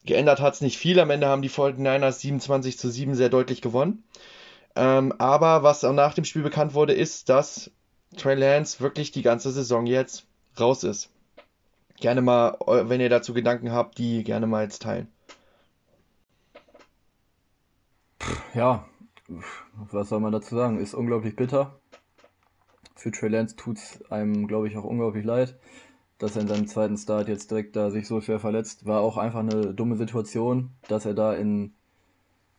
Geändert hat es nicht viel. Am Ende haben die 49ers 27 zu 7 sehr deutlich gewonnen. Ähm, aber was auch nach dem Spiel bekannt wurde, ist, dass Trey Lance wirklich die ganze Saison jetzt raus ist gerne mal, wenn ihr dazu Gedanken habt, die gerne mal jetzt teilen.
Ja, was soll man dazu sagen? Ist unglaublich bitter. Für Trey Lance tut es einem, glaube ich, auch unglaublich leid, dass er in seinem zweiten Start jetzt direkt da sich so schwer verletzt. War auch einfach eine dumme Situation, dass er da in,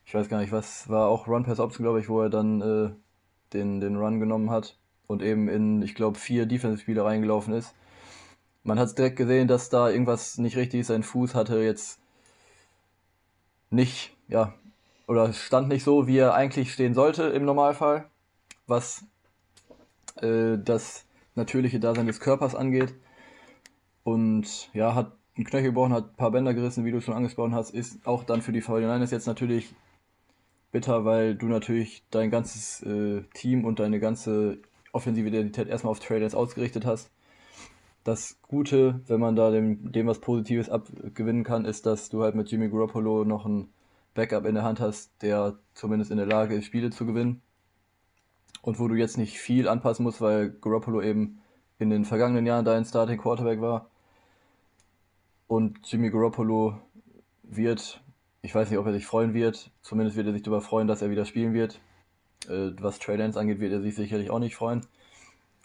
ich weiß gar nicht, was war auch Run Pass Option, glaube ich, wo er dann äh, den, den Run genommen hat und eben in, ich glaube, vier Defensive-Spiele reingelaufen ist man hat direkt gesehen, dass da irgendwas nicht richtig ist. Sein Fuß hatte jetzt nicht, ja, oder stand nicht so, wie er eigentlich stehen sollte im Normalfall. Was äh, das natürliche Dasein des Körpers angeht. Und ja, hat einen Knöchel gebrochen, hat ein paar Bänder gerissen, wie du schon angesprochen hast, ist auch dann für die 49ers jetzt natürlich bitter, weil du natürlich dein ganzes äh, Team und deine ganze offensive Identität erstmal auf Trailers ausgerichtet hast. Das Gute, wenn man da dem, dem was Positives abgewinnen kann, ist, dass du halt mit Jimmy Garoppolo noch ein Backup in der Hand hast, der zumindest in der Lage ist, Spiele zu gewinnen. Und wo du jetzt nicht viel anpassen musst, weil Garoppolo eben in den vergangenen Jahren dein Starting Quarterback war. Und Jimmy Garoppolo wird, ich weiß nicht, ob er sich freuen wird, zumindest wird er sich darüber freuen, dass er wieder spielen wird. Äh, was Trey Lance angeht, wird er sich sicherlich auch nicht freuen.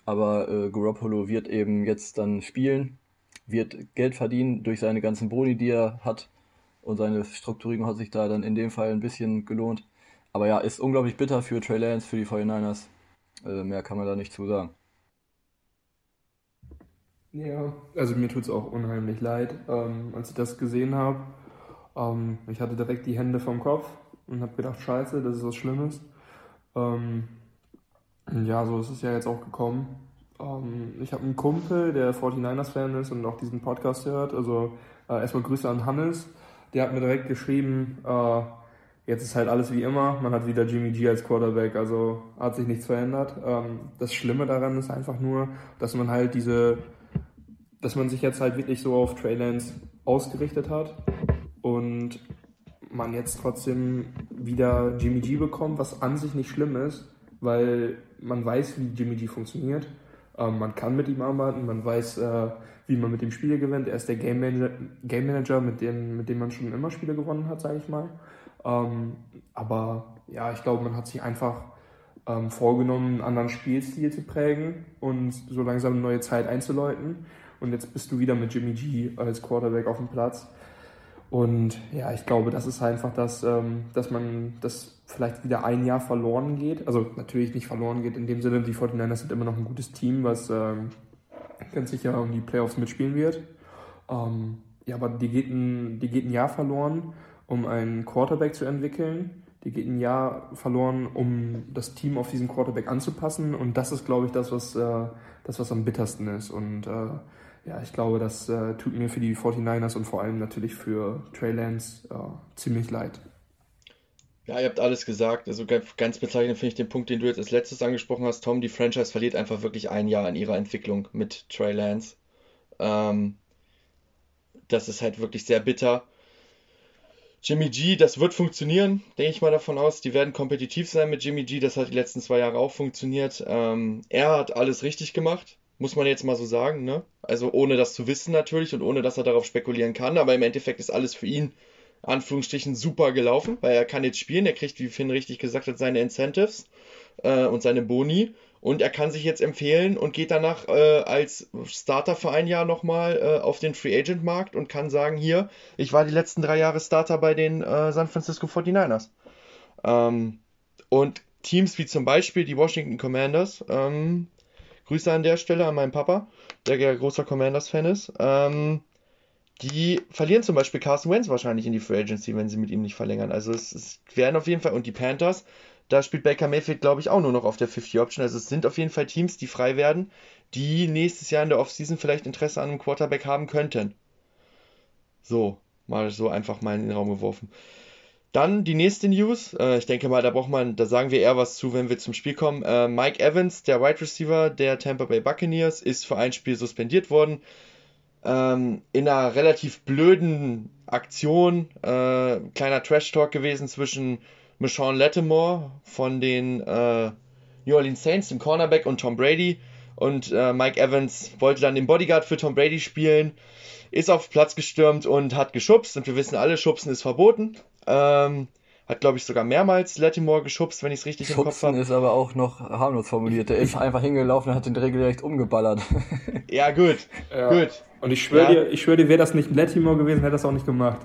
Aber äh, Garoppolo wird eben jetzt dann spielen, wird Geld verdienen durch seine ganzen Boni, die er hat. Und seine Strukturierung hat sich da dann in dem Fall ein bisschen gelohnt. Aber ja, ist unglaublich bitter für Trey Lance, für die 49ers. Äh, mehr kann man da nicht zu sagen.
Ja, also mir tut es auch unheimlich leid, ähm, als ich das gesehen habe. Ähm, ich hatte direkt die Hände vom Kopf und habe gedacht, scheiße, das ist was Schlimmes. Ähm, ja, so ist es ja jetzt auch gekommen. Ähm, ich habe einen Kumpel, der 49ers-Fan ist und auch diesen Podcast hört. Also äh, erstmal Grüße an Hannes. Der hat mir direkt geschrieben, äh, jetzt ist halt alles wie immer. Man hat wieder Jimmy G als Quarterback, also hat sich nichts verändert. Ähm, das Schlimme daran ist einfach nur, dass man halt diese dass man sich jetzt halt wirklich so auf Trey Lance ausgerichtet hat und man jetzt trotzdem wieder Jimmy G bekommt, was an sich nicht schlimm ist, weil man weiß, wie Jimmy G funktioniert. Ähm, man kann mit ihm arbeiten, man weiß, äh, wie man mit dem Spiele gewinnt. Er ist der Game Manager, Game Manager mit, dem, mit dem man schon immer Spiele gewonnen hat, sage ich mal. Ähm, aber ja, ich glaube, man hat sich einfach ähm, vorgenommen, einen anderen Spielstil zu prägen und so langsam eine neue Zeit einzuläuten. Und jetzt bist du wieder mit Jimmy G als Quarterback auf dem Platz. Und ja, ich glaube, das ist einfach das, ähm, dass man, dass vielleicht wieder ein Jahr verloren geht. Also natürlich nicht verloren geht in dem Sinne, die 49ers sind immer noch ein gutes Team, was ähm, ganz sicher um die Playoffs mitspielen wird. Ähm, ja, aber die geht, ein, die geht ein Jahr verloren, um einen Quarterback zu entwickeln. Die geht ein Jahr verloren, um das Team auf diesen Quarterback anzupassen. Und das ist, glaube ich, das, was, äh, das, was am bittersten ist. Und äh, ja, ich glaube, das äh, tut mir für die 49ers und vor allem natürlich für Trey Lance äh, ziemlich leid.
Ja, ihr habt alles gesagt. Also ganz bezeichnend finde ich den Punkt, den du jetzt als letztes angesprochen hast, Tom. Die Franchise verliert einfach wirklich ein Jahr in ihrer Entwicklung mit Trey Lance. Ähm, das ist halt wirklich sehr bitter. Jimmy G, das wird funktionieren, denke ich mal davon aus. Die werden kompetitiv sein mit Jimmy G. Das hat die letzten zwei Jahre auch funktioniert. Ähm, er hat alles richtig gemacht muss man jetzt mal so sagen, ne? Also ohne das zu wissen natürlich und ohne dass er darauf spekulieren kann, aber im Endeffekt ist alles für ihn, Anführungsstrichen, super gelaufen, weil er kann jetzt spielen, er kriegt, wie Finn richtig gesagt hat, seine Incentives äh, und seine Boni und er kann sich jetzt empfehlen und geht danach äh, als Starter für ein Jahr nochmal äh, auf den Free Agent Markt und kann sagen, hier, ich war die letzten drei Jahre Starter bei den äh, San Francisco 49ers. Ähm, und Teams wie zum Beispiel die Washington Commanders ähm, Grüße an der Stelle an meinen Papa, der ja großer Commanders-Fan ist. Ähm, die verlieren zum Beispiel Carson Wentz wahrscheinlich in die Free Agency, wenn sie mit ihm nicht verlängern. Also es, es werden auf jeden Fall, und die Panthers, da spielt Baker Mayfield, glaube ich, auch nur noch auf der 50-Option. Also es sind auf jeden Fall Teams, die frei werden, die nächstes Jahr in der Offseason vielleicht Interesse an einem Quarterback haben könnten. So, mal so einfach mal in den Raum geworfen. Dann die nächste News. Äh, ich denke mal, da braucht man, da sagen wir eher was zu, wenn wir zum Spiel kommen. Äh, Mike Evans, der Wide Receiver der Tampa Bay Buccaneers, ist für ein Spiel suspendiert worden. Ähm, in einer relativ blöden Aktion, äh, kleiner Trash-Talk gewesen zwischen Michonne Lattimore von den äh, New Orleans Saints, dem Cornerback, und Tom Brady. Und äh, Mike Evans wollte dann den Bodyguard für Tom Brady spielen, ist auf Platz gestürmt und hat geschubst. Und wir wissen alle, Schubsen ist verboten. Ähm, hat, glaube ich, sogar mehrmals Latimore geschubst, wenn ich es richtig
Schubsen im Kopf habe. ist aber auch noch harmlos formuliert. Der ist einfach hingelaufen und hat den regelrecht umgeballert.
ja, gut. Ja. gut.
Und ich schwöre ja. dir, ich schwör dir, wäre das nicht Latimore gewesen, hätte das auch nicht gemacht.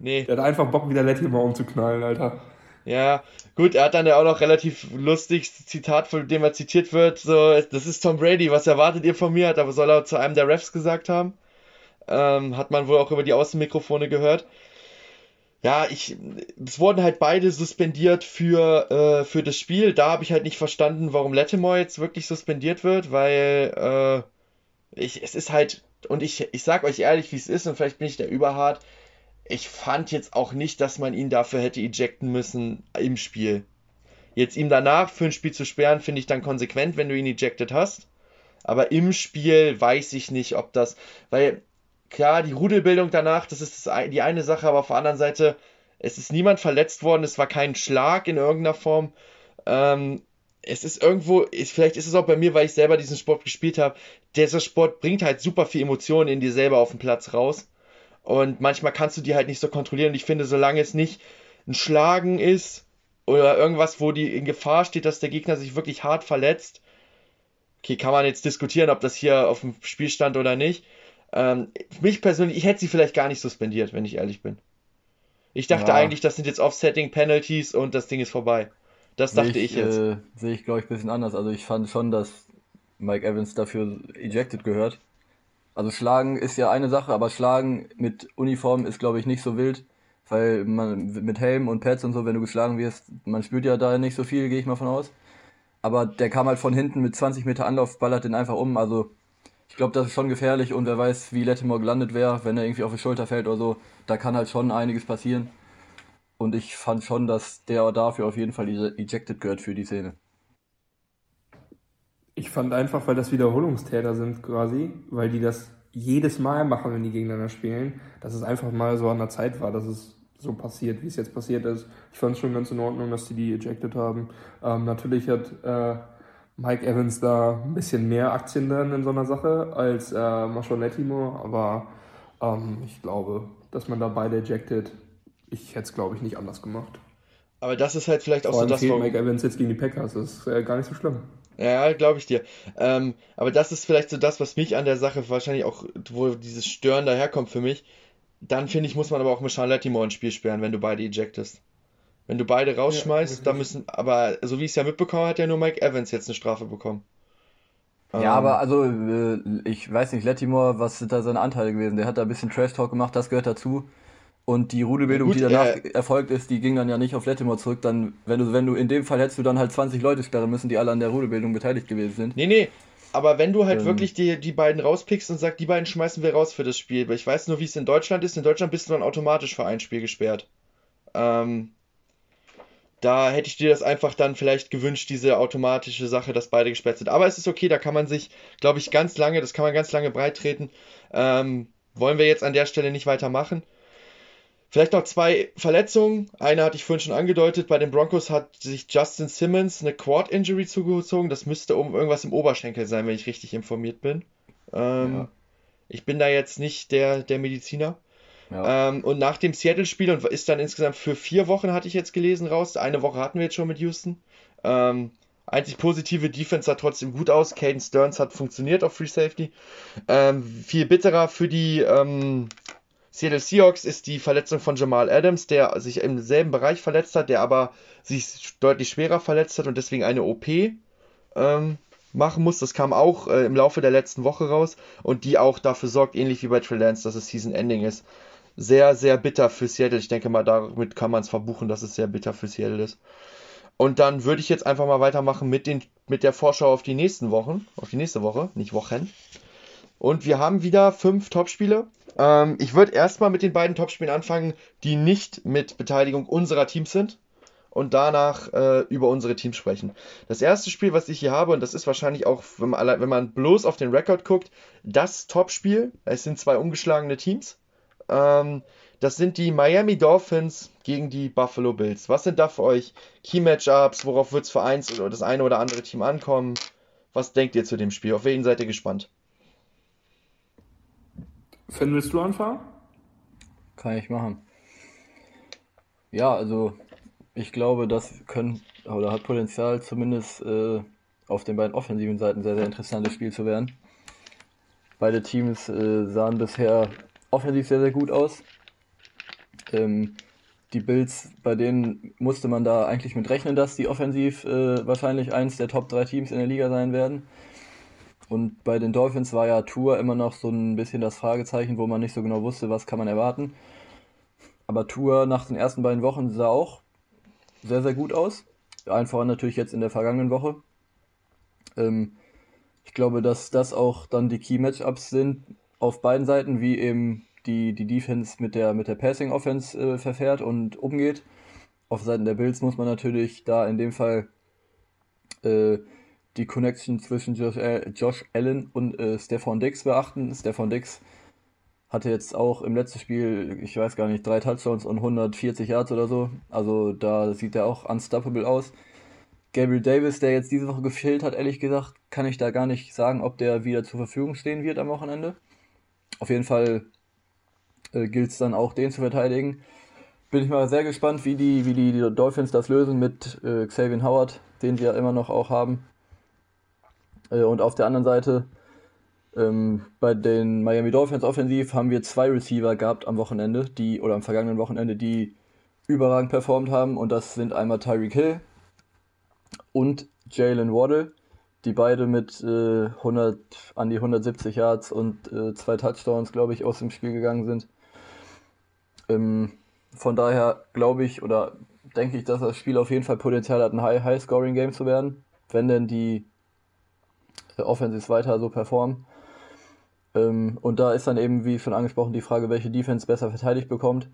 Nee.
Der hat einfach Bock, wieder Latimore umzuknallen, Alter.
Ja, gut, er hat dann ja auch noch relativ lustig Zitat, von dem er zitiert wird, so, das ist Tom Brady, was erwartet ihr von mir? Aber soll er zu einem der Refs gesagt haben. Ähm, hat man wohl auch über die Außenmikrofone gehört. Ja, ich, es wurden halt beide suspendiert für, äh, für das Spiel. Da habe ich halt nicht verstanden, warum Lattimore jetzt wirklich suspendiert wird, weil äh, ich, es ist halt, und ich, ich sag euch ehrlich, wie es ist, und vielleicht bin ich da überhart. Ich fand jetzt auch nicht, dass man ihn dafür hätte ejecten müssen im Spiel. Jetzt ihm danach für ein Spiel zu sperren, finde ich dann konsequent, wenn du ihn ejected hast. Aber im Spiel weiß ich nicht, ob das, weil klar, die Rudelbildung danach, das ist die eine Sache, aber auf der anderen Seite, es ist niemand verletzt worden, es war kein Schlag in irgendeiner Form. Ähm, es ist irgendwo, ist, vielleicht ist es auch bei mir, weil ich selber diesen Sport gespielt habe, dieser Sport bringt halt super viel Emotionen in dir selber auf den Platz raus. Und manchmal kannst du die halt nicht so kontrollieren. Und ich finde, solange es nicht ein Schlagen ist oder irgendwas, wo die in Gefahr steht, dass der Gegner sich wirklich hart verletzt, okay, kann man jetzt diskutieren, ob das hier auf dem Spiel stand oder nicht. Ähm, mich persönlich, ich hätte sie vielleicht gar nicht suspendiert, wenn ich ehrlich bin. Ich dachte ja. eigentlich, das sind jetzt Offsetting Penalties und das Ding ist vorbei. Das dachte ich, ich jetzt.
Äh, sehe ich, glaube ich, ein bisschen anders. Also ich fand schon, dass Mike Evans dafür ejected gehört. Also schlagen ist ja eine Sache, aber schlagen mit Uniform ist, glaube ich, nicht so wild, weil man mit Helm und Pads und so, wenn du geschlagen wirst, man spürt ja da nicht so viel, gehe ich mal von aus. Aber der kam halt von hinten mit 20 Meter Anlauf, ballert den einfach um. Also ich glaube, das ist schon gefährlich und wer weiß, wie Lettimore gelandet wäre, wenn er irgendwie auf die Schulter fällt oder so. Da kann halt schon einiges passieren. Und ich fand schon, dass der dafür auf jeden Fall ejected gehört für die Szene.
Ich fand einfach, weil das Wiederholungstäter sind quasi, weil die das jedes Mal machen, wenn die gegeneinander spielen, dass es einfach mal so an der Zeit war, dass es so passiert, wie es jetzt passiert ist. Ich fand es schon ganz in Ordnung, dass die die ejected haben. Ähm, natürlich hat äh, Mike Evans da ein bisschen mehr Aktien dann in so einer Sache als äh, Marshall Lattimore, aber ähm, ich glaube, dass man da beide ejected. Ich hätte es, glaube ich, nicht anders gemacht.
Aber das ist halt vielleicht auch
Vor
so das,
warum... Mike Evans jetzt gegen die Packers, das ist äh, gar nicht so schlimm.
Ja, glaube ich dir. Ähm, aber das ist vielleicht so das, was mich an der Sache wahrscheinlich auch, wo dieses Stören daherkommt für mich. Dann finde ich, muss man aber auch Marshall Lattimore ins Spiel sperren, wenn du beide ejectest. Wenn du beide rausschmeißt, ja, dann müssen, aber so wie ich es ja mitbekommen hat ja nur Mike Evans jetzt eine Strafe bekommen.
Ja, ähm, aber also, äh, ich weiß nicht, Lettimore, was sind da seine Anteile gewesen? Der hat da ein bisschen Trash-Talk gemacht, das gehört dazu. Und die Rudelbildung, Gut, die danach äh, erfolgt ist, die ging dann ja nicht auf Lettimore zurück. Dann, wenn du, wenn du in dem Fall hättest du dann halt 20 Leute sperren müssen, die alle an der Rudelbildung beteiligt gewesen sind.
Nee, nee. Aber wenn du halt ähm, wirklich die, die beiden rauspickst und sagst, die beiden schmeißen wir raus für das Spiel. Ich weiß nur, wie es in Deutschland ist. In Deutschland bist du dann automatisch für ein Spiel gesperrt. Ähm, da hätte ich dir das einfach dann vielleicht gewünscht, diese automatische Sache, dass beide gesperrt sind. Aber es ist okay, da kann man sich, glaube ich, ganz lange, das kann man ganz lange breit treten. Ähm, wollen wir jetzt an der Stelle nicht weitermachen. Vielleicht noch zwei Verletzungen. Eine hatte ich vorhin schon angedeutet. Bei den Broncos hat sich Justin Simmons eine Quad-Injury zugezogen. Das müsste um irgendwas im Oberschenkel sein, wenn ich richtig informiert bin. Ähm, ja. Ich bin da jetzt nicht der, der Mediziner. Ja. Ähm, und nach dem Seattle-Spiel und ist dann insgesamt für vier Wochen, hatte ich jetzt gelesen, raus. Eine Woche hatten wir jetzt schon mit Houston. Ähm, einzig positive Defense sah trotzdem gut aus. Caden Stearns hat funktioniert auf Free Safety. Ähm, viel bitterer für die ähm, Seattle Seahawks ist die Verletzung von Jamal Adams, der sich im selben Bereich verletzt hat, der aber sich deutlich schwerer verletzt hat und deswegen eine OP ähm, machen muss. Das kam auch äh, im Laufe der letzten Woche raus und die auch dafür sorgt, ähnlich wie bei Trey Lance, dass es Season Ending ist sehr, sehr bitter für Seattle. Ich denke mal, damit kann man es verbuchen, dass es sehr bitter für Seattle ist. Und dann würde ich jetzt einfach mal weitermachen mit, den, mit der Vorschau auf die nächsten Wochen, auf die nächste Woche, nicht Wochen. Und wir haben wieder fünf Topspiele. Ähm, ich würde erstmal mit den beiden Topspielen anfangen, die nicht mit Beteiligung unserer Teams sind. Und danach äh, über unsere Teams sprechen. Das erste Spiel, was ich hier habe, und das ist wahrscheinlich auch, wenn man, wenn man bloß auf den Rekord guckt, das Topspiel. Es sind zwei ungeschlagene Teams. Ähm, das sind die Miami Dolphins gegen die Buffalo Bills. Was sind da für euch Key Matchups? Worauf wird es für eins oder das eine oder andere Team ankommen? Was denkt ihr zu dem Spiel? Auf wen seid ihr gespannt?
Finn, willst du anfangen?
Kann ich machen. Ja, also ich glaube, das können oder hat Potenzial zumindest äh, auf den beiden offensiven Seiten sehr, sehr interessantes Spiel zu werden. Beide Teams äh, sahen bisher offensiv sehr, sehr gut aus. Ähm, die Bills, bei denen musste man da eigentlich mit rechnen, dass die offensiv äh, wahrscheinlich eins der Top 3 Teams in der Liga sein werden. Und bei den Dolphins war ja Tour immer noch so ein bisschen das Fragezeichen, wo man nicht so genau wusste, was kann man erwarten. aber Tour nach den ersten beiden Wochen sah auch sehr, sehr gut aus. Voran natürlich jetzt in der vergangenen Woche. Ähm, ich glaube, dass das auch dann die Key-Matchups sind auf beiden Seiten, wie eben die, die Defense mit der, mit der Passing-Offense äh, verfährt und umgeht. Auf Seiten der Bills muss man natürlich da in dem Fall äh, die Connection zwischen Josh, äh, Josh Allen und äh, Stefan Dix beachten. Stefan Dix hatte jetzt auch im letzten Spiel, ich weiß gar nicht, drei Touchdowns und 140 Yards oder so. Also da sieht er auch unstoppable aus. Gabriel Davis, der jetzt diese Woche gefehlt hat, ehrlich gesagt, kann ich da gar nicht sagen, ob der wieder zur Verfügung stehen wird am Wochenende. Auf jeden Fall äh, gilt es dann auch, den zu verteidigen. Bin ich mal sehr gespannt, wie die, wie die, Dolphins das lösen mit äh, Xavier Howard, den sie ja immer noch auch haben. Äh, und auf der anderen Seite, ähm, bei den Miami Dolphins offensiv haben wir zwei Receiver gehabt am Wochenende, die, oder am vergangenen Wochenende, die überragend performt haben. Und das sind einmal Tyreek Hill und Jalen Waddle, die beide mit äh, 100, an die 170 Yards und äh, zwei Touchdowns, glaube ich, aus dem Spiel gegangen sind. Ähm, von daher glaube ich oder denke ich, dass das Spiel auf jeden Fall Potenzial hat, ein High-Scoring-Game zu werden, wenn denn die äh, Offensives weiter so performen. Ähm, und da ist dann eben, wie schon angesprochen, die Frage, welche Defense besser verteidigt bekommt.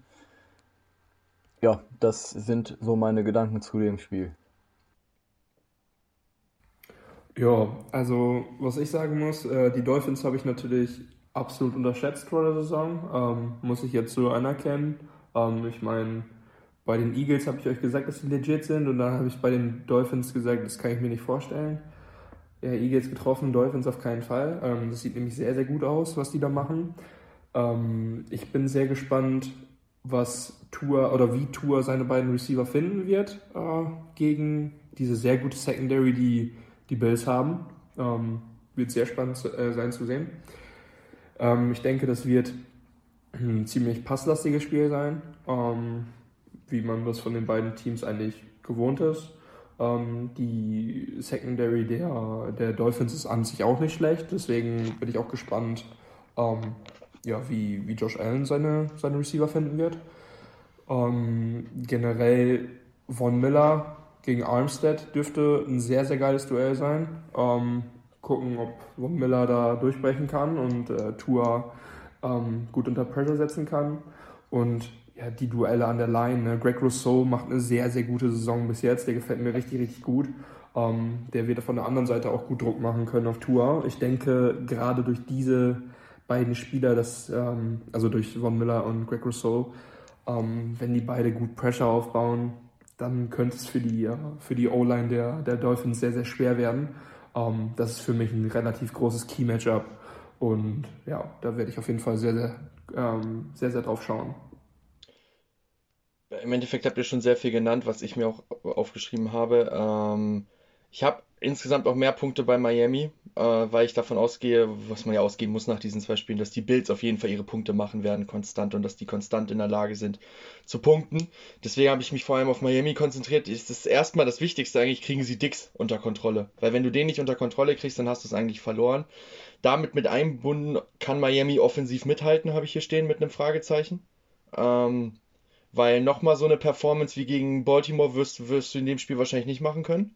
Ja, das sind so meine Gedanken zu dem Spiel.
Ja, also was ich sagen muss, äh, die Dolphins habe ich natürlich absolut unterschätzt vor der Saison, ähm, muss ich jetzt so anerkennen. Ähm, ich meine, bei den Eagles habe ich euch gesagt, dass sie legit sind und dann habe ich bei den Dolphins gesagt, das kann ich mir nicht vorstellen. Ja, Eagles getroffen, Dolphins auf keinen Fall. Ähm, das sieht nämlich sehr, sehr gut aus, was die da machen. Ähm, ich bin sehr gespannt, was Tour oder wie Tour seine beiden Receiver finden wird äh, gegen diese sehr gute Secondary, die die Bills haben. Ähm, wird sehr spannend äh, sein zu sehen. Ähm, ich denke, das wird ein ziemlich passlastiges Spiel sein, ähm, wie man das von den beiden Teams eigentlich gewohnt ist. Ähm, die Secondary der, der Dolphins ist an sich auch nicht schlecht, deswegen bin ich auch gespannt, ähm, ja, wie, wie Josh Allen seine, seine Receiver finden wird. Ähm, generell Von Miller gegen Armstead dürfte ein sehr, sehr geiles Duell sein. Ähm, gucken, ob Von Miller da durchbrechen kann und äh, Tua ähm, gut unter Pressure setzen kann. Und ja, die Duelle an der Line. Ne? Greg Rousseau macht eine sehr, sehr gute Saison bis jetzt. Der gefällt mir richtig, richtig gut. Ähm, der wird von der anderen Seite auch gut Druck machen können auf Tua. Ich denke, gerade durch diese beiden Spieler, das, ähm, also durch Von Miller und Greg Rousseau, ähm, wenn die beide gut Pressure aufbauen, dann könnte es für die, äh, für die O-Line der, der Dolphins sehr, sehr schwer werden. Ähm, das ist für mich ein relativ großes Key-Matchup. Und ja, da werde ich auf jeden Fall sehr, sehr, ähm, sehr, sehr drauf schauen.
Im Endeffekt habt ihr schon sehr viel genannt, was ich mir auch aufgeschrieben habe. Ähm, ich habe insgesamt auch mehr Punkte bei Miami, äh, weil ich davon ausgehe, was man ja ausgehen muss nach diesen zwei Spielen, dass die Bills auf jeden Fall ihre Punkte machen werden konstant und dass die konstant in der Lage sind zu punkten. Deswegen habe ich mich vor allem auf Miami konzentriert. Ist das erstmal das Wichtigste eigentlich, kriegen sie Dix unter Kontrolle. Weil wenn du den nicht unter Kontrolle kriegst, dann hast du es eigentlich verloren. Damit mit einbunden kann Miami offensiv mithalten, habe ich hier stehen mit einem Fragezeichen. Ähm, weil nochmal so eine Performance wie gegen Baltimore wirst, wirst du in dem Spiel wahrscheinlich nicht machen können.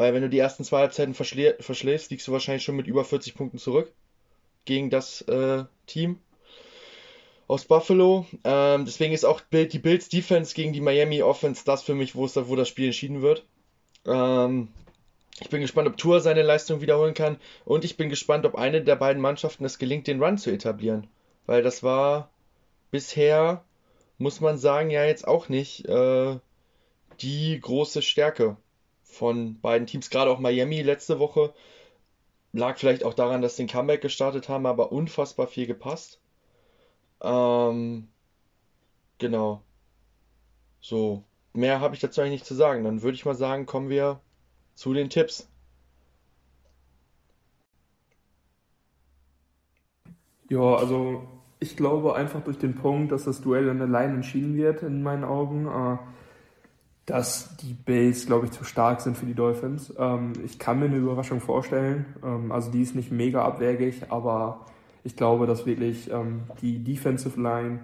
Weil wenn du die ersten zwei Halbzeiten verschlä verschläfst, liegst du wahrscheinlich schon mit über 40 Punkten zurück gegen das äh, Team aus Buffalo. Ähm, deswegen ist auch die Bills Defense gegen die Miami Offense das für mich, wo, es wo das Spiel entschieden wird. Ähm, ich bin gespannt, ob Tour seine Leistung wiederholen kann. Und ich bin gespannt, ob eine der beiden Mannschaften es gelingt, den Run zu etablieren. Weil das war bisher, muss man sagen, ja jetzt auch nicht äh, die große Stärke von beiden Teams, gerade auch Miami letzte Woche. Lag vielleicht auch daran, dass sie den Comeback gestartet haben, aber unfassbar viel gepasst. Ähm, genau. So, mehr habe ich dazu eigentlich nicht zu sagen. Dann würde ich mal sagen, kommen wir zu den Tipps.
Ja, also ich glaube einfach durch den Punkt, dass das Duell an der Line entschieden wird, in meinen Augen. Äh, dass die Bills, glaube ich, zu stark sind für die Dolphins. Ähm, ich kann mir eine Überraschung vorstellen. Ähm, also die ist nicht mega abwegig, aber ich glaube, dass wirklich ähm, die Defensive Line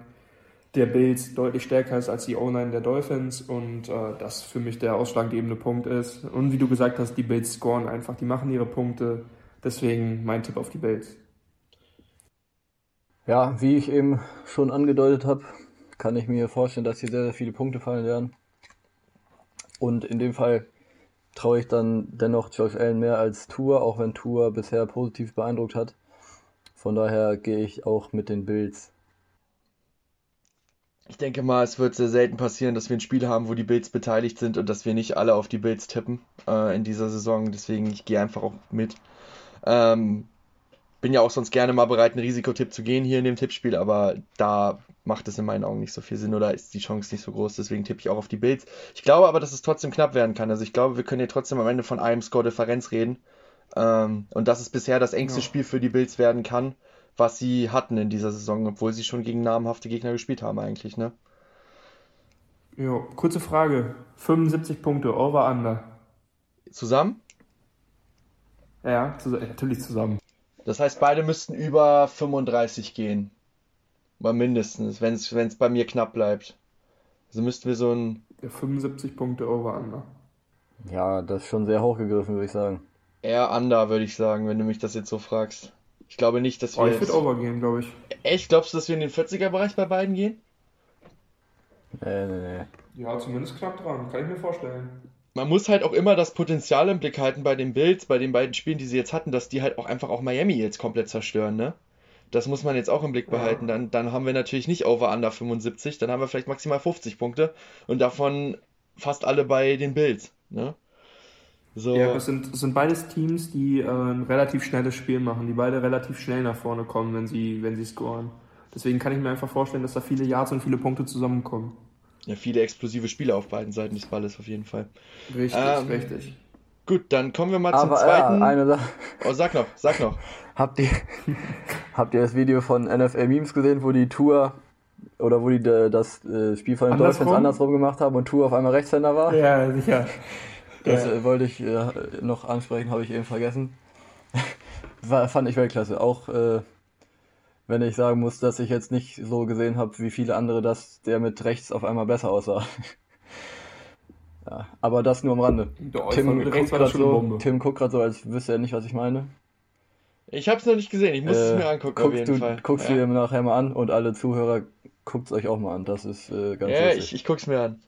der Bills deutlich stärker ist als die O-Line der Dolphins und äh, das für mich der ausschlaggebende Punkt ist. Und wie du gesagt hast, die Bills scoren einfach, die machen ihre Punkte. Deswegen mein Tipp auf die Bills.
Ja, wie ich eben schon angedeutet habe, kann ich mir vorstellen, dass hier sehr, sehr viele Punkte fallen werden. Und in dem Fall traue ich dann dennoch Josh Allen mehr als Tour, auch wenn Tour bisher positiv beeindruckt hat. Von daher gehe ich auch mit den Bills.
Ich denke mal, es wird sehr selten passieren, dass wir ein Spiel haben, wo die Bills beteiligt sind und dass wir nicht alle auf die Bills tippen äh, in dieser Saison. Deswegen, ich gehe einfach auch mit. Ähm, bin ja auch sonst gerne mal bereit, einen Risikotipp zu gehen hier in dem Tippspiel, aber da macht es in meinen Augen nicht so viel Sinn oder ist die Chance nicht so groß. Deswegen tippe ich auch auf die Bills. Ich glaube aber, dass es trotzdem knapp werden kann. Also ich glaube, wir können hier trotzdem am Ende von einem Score-Differenz reden. Ähm, und dass es bisher das engste ja. Spiel für die Bills werden kann, was sie hatten in dieser Saison, obwohl sie schon gegen namhafte Gegner gespielt haben eigentlich, ne?
Ja, kurze Frage. 75 Punkte, over under.
Zusammen?
Ja, zu, natürlich zusammen.
Das heißt, beide müssten über 35 gehen. Mal mindestens, wenn es bei mir knapp bleibt. Also müssten wir so ein.
Ja, 75 Punkte over under.
Ja, das ist schon sehr hochgegriffen, würde ich sagen.
Eher under, würde ich sagen, wenn du mich das jetzt so fragst. Ich glaube nicht, dass wir.
Oh, ich würde over gehen, glaube ich.
Echt? Glaubst du, dass wir in den 40er-Bereich bei beiden gehen?
Nee, nee, nee.
Ja, zumindest knapp dran, kann ich mir vorstellen.
Man muss halt auch immer das Potenzial im Blick halten bei den Bills, bei den beiden Spielen, die sie jetzt hatten, dass die halt auch einfach auch Miami jetzt komplett zerstören, ne? Das muss man jetzt auch im Blick behalten. Ja. Dann, dann haben wir natürlich nicht over under 75, dann haben wir vielleicht maximal 50 Punkte und davon fast alle bei den Bills, ne?
So. Ja, es sind, es sind beides Teams, die äh, ein relativ schnelles Spiel machen, die beide relativ schnell nach vorne kommen, wenn sie, wenn sie scoren. Deswegen kann ich mir einfach vorstellen, dass da viele Yards und viele Punkte zusammenkommen.
Ja, viele explosive Spiele auf beiden Seiten des Balles auf jeden Fall.
Richtig, ähm, richtig.
Gut, dann kommen wir mal Aber, zum zweiten.
Ja, eine Sache.
Oh, sag noch, sag noch.
habt, ihr, habt ihr das Video von NFL Memes gesehen, wo die Tour oder wo die das äh, Spiel von den andersrum? Dolphins andersrum gemacht haben und Tour auf einmal Rechtshänder war?
Ja, sicher.
Das ja. wollte ich äh, noch ansprechen, habe ich eben vergessen. War, fand ich Weltklasse. Auch äh, wenn ich sagen muss, dass ich jetzt nicht so gesehen habe, wie viele andere, dass der mit rechts auf einmal besser aussah. ja, aber das nur am Rande.
Tim, guckt gerade
so, Tim guckt gerade so, als wüsste er nicht, was ich meine.
Ich habe es noch nicht gesehen, ich muss äh, es mir angucken auf jeden
du,
Fall.
Guckst ja. du dir nachher mal an und alle Zuhörer guckt es euch auch mal an. Das ist äh, ganz
Ja, ich, ich guck's mir an.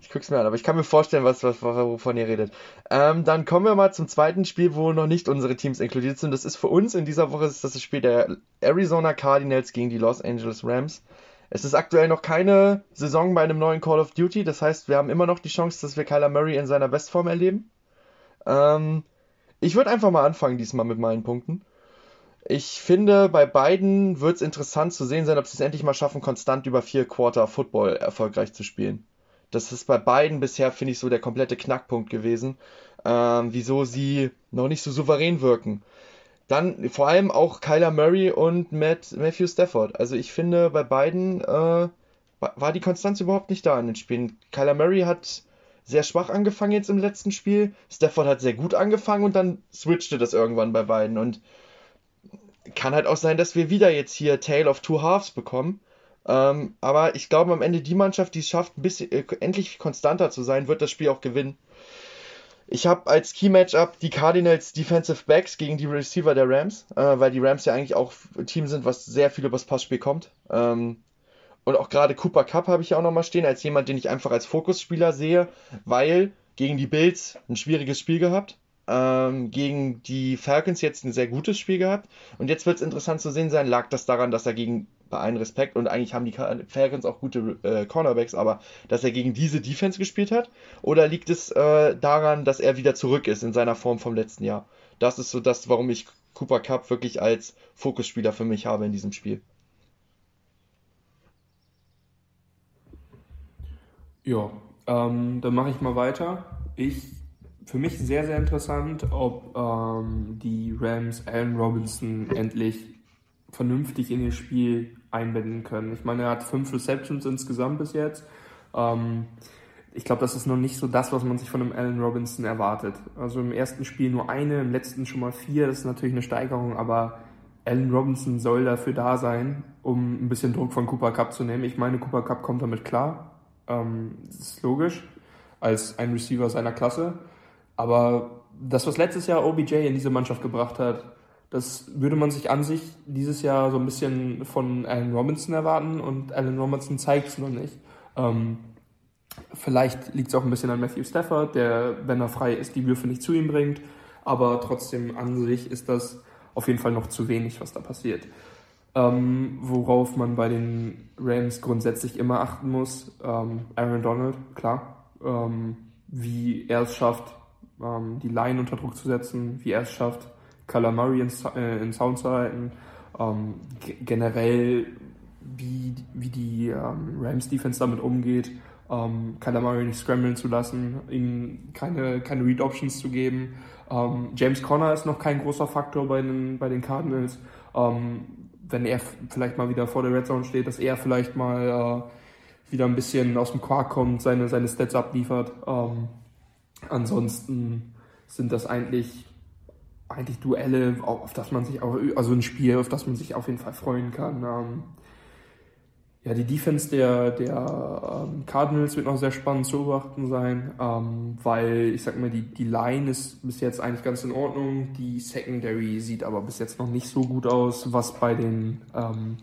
Ich guck's mir an, aber ich kann mir vorstellen, was, was, wovon ihr redet. Ähm, dann kommen wir mal zum zweiten Spiel, wo noch nicht unsere Teams inkludiert sind. Das ist für uns in dieser Woche ist das, das Spiel der Arizona Cardinals gegen die Los Angeles Rams. Es ist aktuell noch keine Saison bei einem neuen Call of Duty. Das heißt, wir haben immer noch die Chance, dass wir Kyler Murray in seiner Bestform erleben. Ähm, ich würde einfach mal anfangen diesmal mit meinen Punkten. Ich finde, bei beiden wird es interessant zu sehen sein, ob sie es endlich mal schaffen, konstant über vier Quarter Football erfolgreich zu spielen. Das ist bei beiden bisher, finde ich, so der komplette Knackpunkt gewesen, ähm, wieso sie noch nicht so souverän wirken. Dann vor allem auch Kyler Murray und Matt, Matthew Stafford. Also ich finde, bei beiden äh, war die Konstanz überhaupt nicht da in den Spielen. Kyler Murray hat sehr schwach angefangen jetzt im letzten Spiel. Stafford hat sehr gut angefangen und dann switchte das irgendwann bei beiden. Und kann halt auch sein, dass wir wieder jetzt hier Tale of Two Halves bekommen. Ähm, aber ich glaube, am Ende die Mannschaft, die es schafft, ein bisschen äh, endlich konstanter zu sein, wird das Spiel auch gewinnen. Ich habe als Key-Matchup die Cardinals Defensive Backs gegen die Receiver der Rams, äh, weil die Rams ja eigentlich auch ein Team sind, was sehr viel übers Passspiel kommt. Ähm, und auch gerade Cooper Cup habe ich ja auch nochmal stehen, als jemand, den ich einfach als Fokusspieler sehe, weil gegen die Bills ein schwieriges Spiel gehabt. Ähm, gegen die Falcons jetzt ein sehr gutes Spiel gehabt. Und jetzt wird es interessant zu sehen sein, lag das daran, dass er gegen bei allen Respekt und eigentlich haben die Falcons auch gute äh, Cornerbacks, aber dass er gegen diese Defense gespielt hat? Oder liegt es äh, daran, dass er wieder zurück ist in seiner Form vom letzten Jahr? Das ist so das, warum ich Cooper Cup wirklich als Fokusspieler für mich habe in diesem Spiel.
Ja, ähm, dann mache ich mal weiter. Ich, für mich sehr, sehr interessant, ob ähm, die Rams Allen Robinson endlich vernünftig in ihr Spiel einbinden können. Ich meine, er hat fünf Receptions insgesamt bis jetzt. Ähm, ich glaube, das ist noch nicht so das, was man sich von einem Allen Robinson erwartet. Also im ersten Spiel nur eine, im letzten schon mal vier, das ist natürlich eine Steigerung, aber Allen Robinson soll dafür da sein, um ein bisschen Druck von Cooper Cup zu nehmen. Ich meine, Cooper Cup kommt damit klar. Ähm, das ist logisch, als ein Receiver seiner Klasse. Aber das, was letztes Jahr OBJ in diese Mannschaft gebracht hat, das würde man sich an sich dieses Jahr so ein bisschen von Allen Robinson erwarten und Allen Robinson zeigt es noch nicht. Ähm, vielleicht liegt es auch ein bisschen an Matthew Stafford, der, wenn er frei ist, die Würfe nicht zu ihm bringt. Aber trotzdem an sich ist das auf jeden Fall noch zu wenig, was da passiert. Ähm, worauf man bei den Rams grundsätzlich immer achten muss, ähm, Aaron Donald, klar, ähm, wie er es schafft, ähm, die Line unter Druck zu setzen, wie er es schafft, Murray in, äh, in halten, ähm, generell wie, wie die ähm, Rams Defense damit umgeht, ähm, Murray nicht scramblen zu lassen, ihm keine, keine Read Options zu geben. Ähm, James Conner ist noch kein großer Faktor bei den, bei den Cardinals. Ähm, wenn er vielleicht mal wieder vor der Red Zone steht, dass er vielleicht mal äh, wieder ein bisschen aus dem Quark kommt, seine, seine Stats abliefert. Ähm, ansonsten sind das eigentlich, eigentlich Duelle, auf das man sich auch, also ein Spiel, auf das man sich auf jeden Fall freuen kann. Ähm, ja, die Defense der, der ähm, Cardinals wird noch sehr spannend zu beobachten sein, ähm, weil ich sag mal, die, die Line ist bis jetzt eigentlich ganz in Ordnung. Die Secondary sieht aber bis jetzt noch nicht so gut aus, was bei den ähm,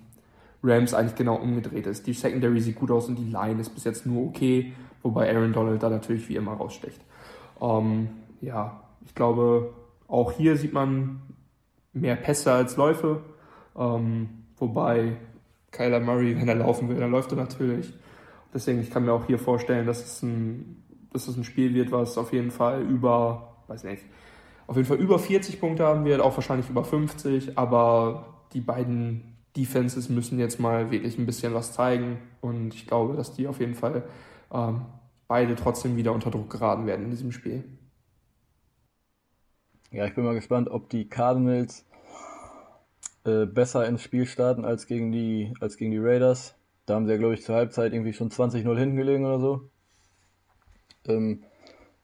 Rams eigentlich genau umgedreht ist. Die Secondary sieht gut aus und die Line ist bis jetzt nur okay, wobei Aaron Donald da natürlich wie immer rausstecht. Ähm, ja, ich glaube, auch hier sieht man mehr Pässe als Läufe, ähm, wobei Kyler Murray, wenn er laufen will, dann läuft er natürlich. Deswegen, ich kann mir auch hier vorstellen, dass es ein, dass es ein Spiel wird, was auf jeden Fall über, weiß nicht, auf jeden Fall über 40 Punkte haben wird, auch wahrscheinlich über 50, aber die beiden Defenses müssen jetzt mal wirklich ein bisschen was zeigen und ich glaube, dass die auf jeden Fall ähm, beide trotzdem wieder unter Druck geraten werden in diesem Spiel.
Ja, ich bin mal gespannt, ob die Cardinals äh, besser ins Spiel starten als gegen die, als gegen die Raiders. Da haben sie ja, glaube ich, zur Halbzeit irgendwie schon 20-0 hinten gelegen oder so. Ähm,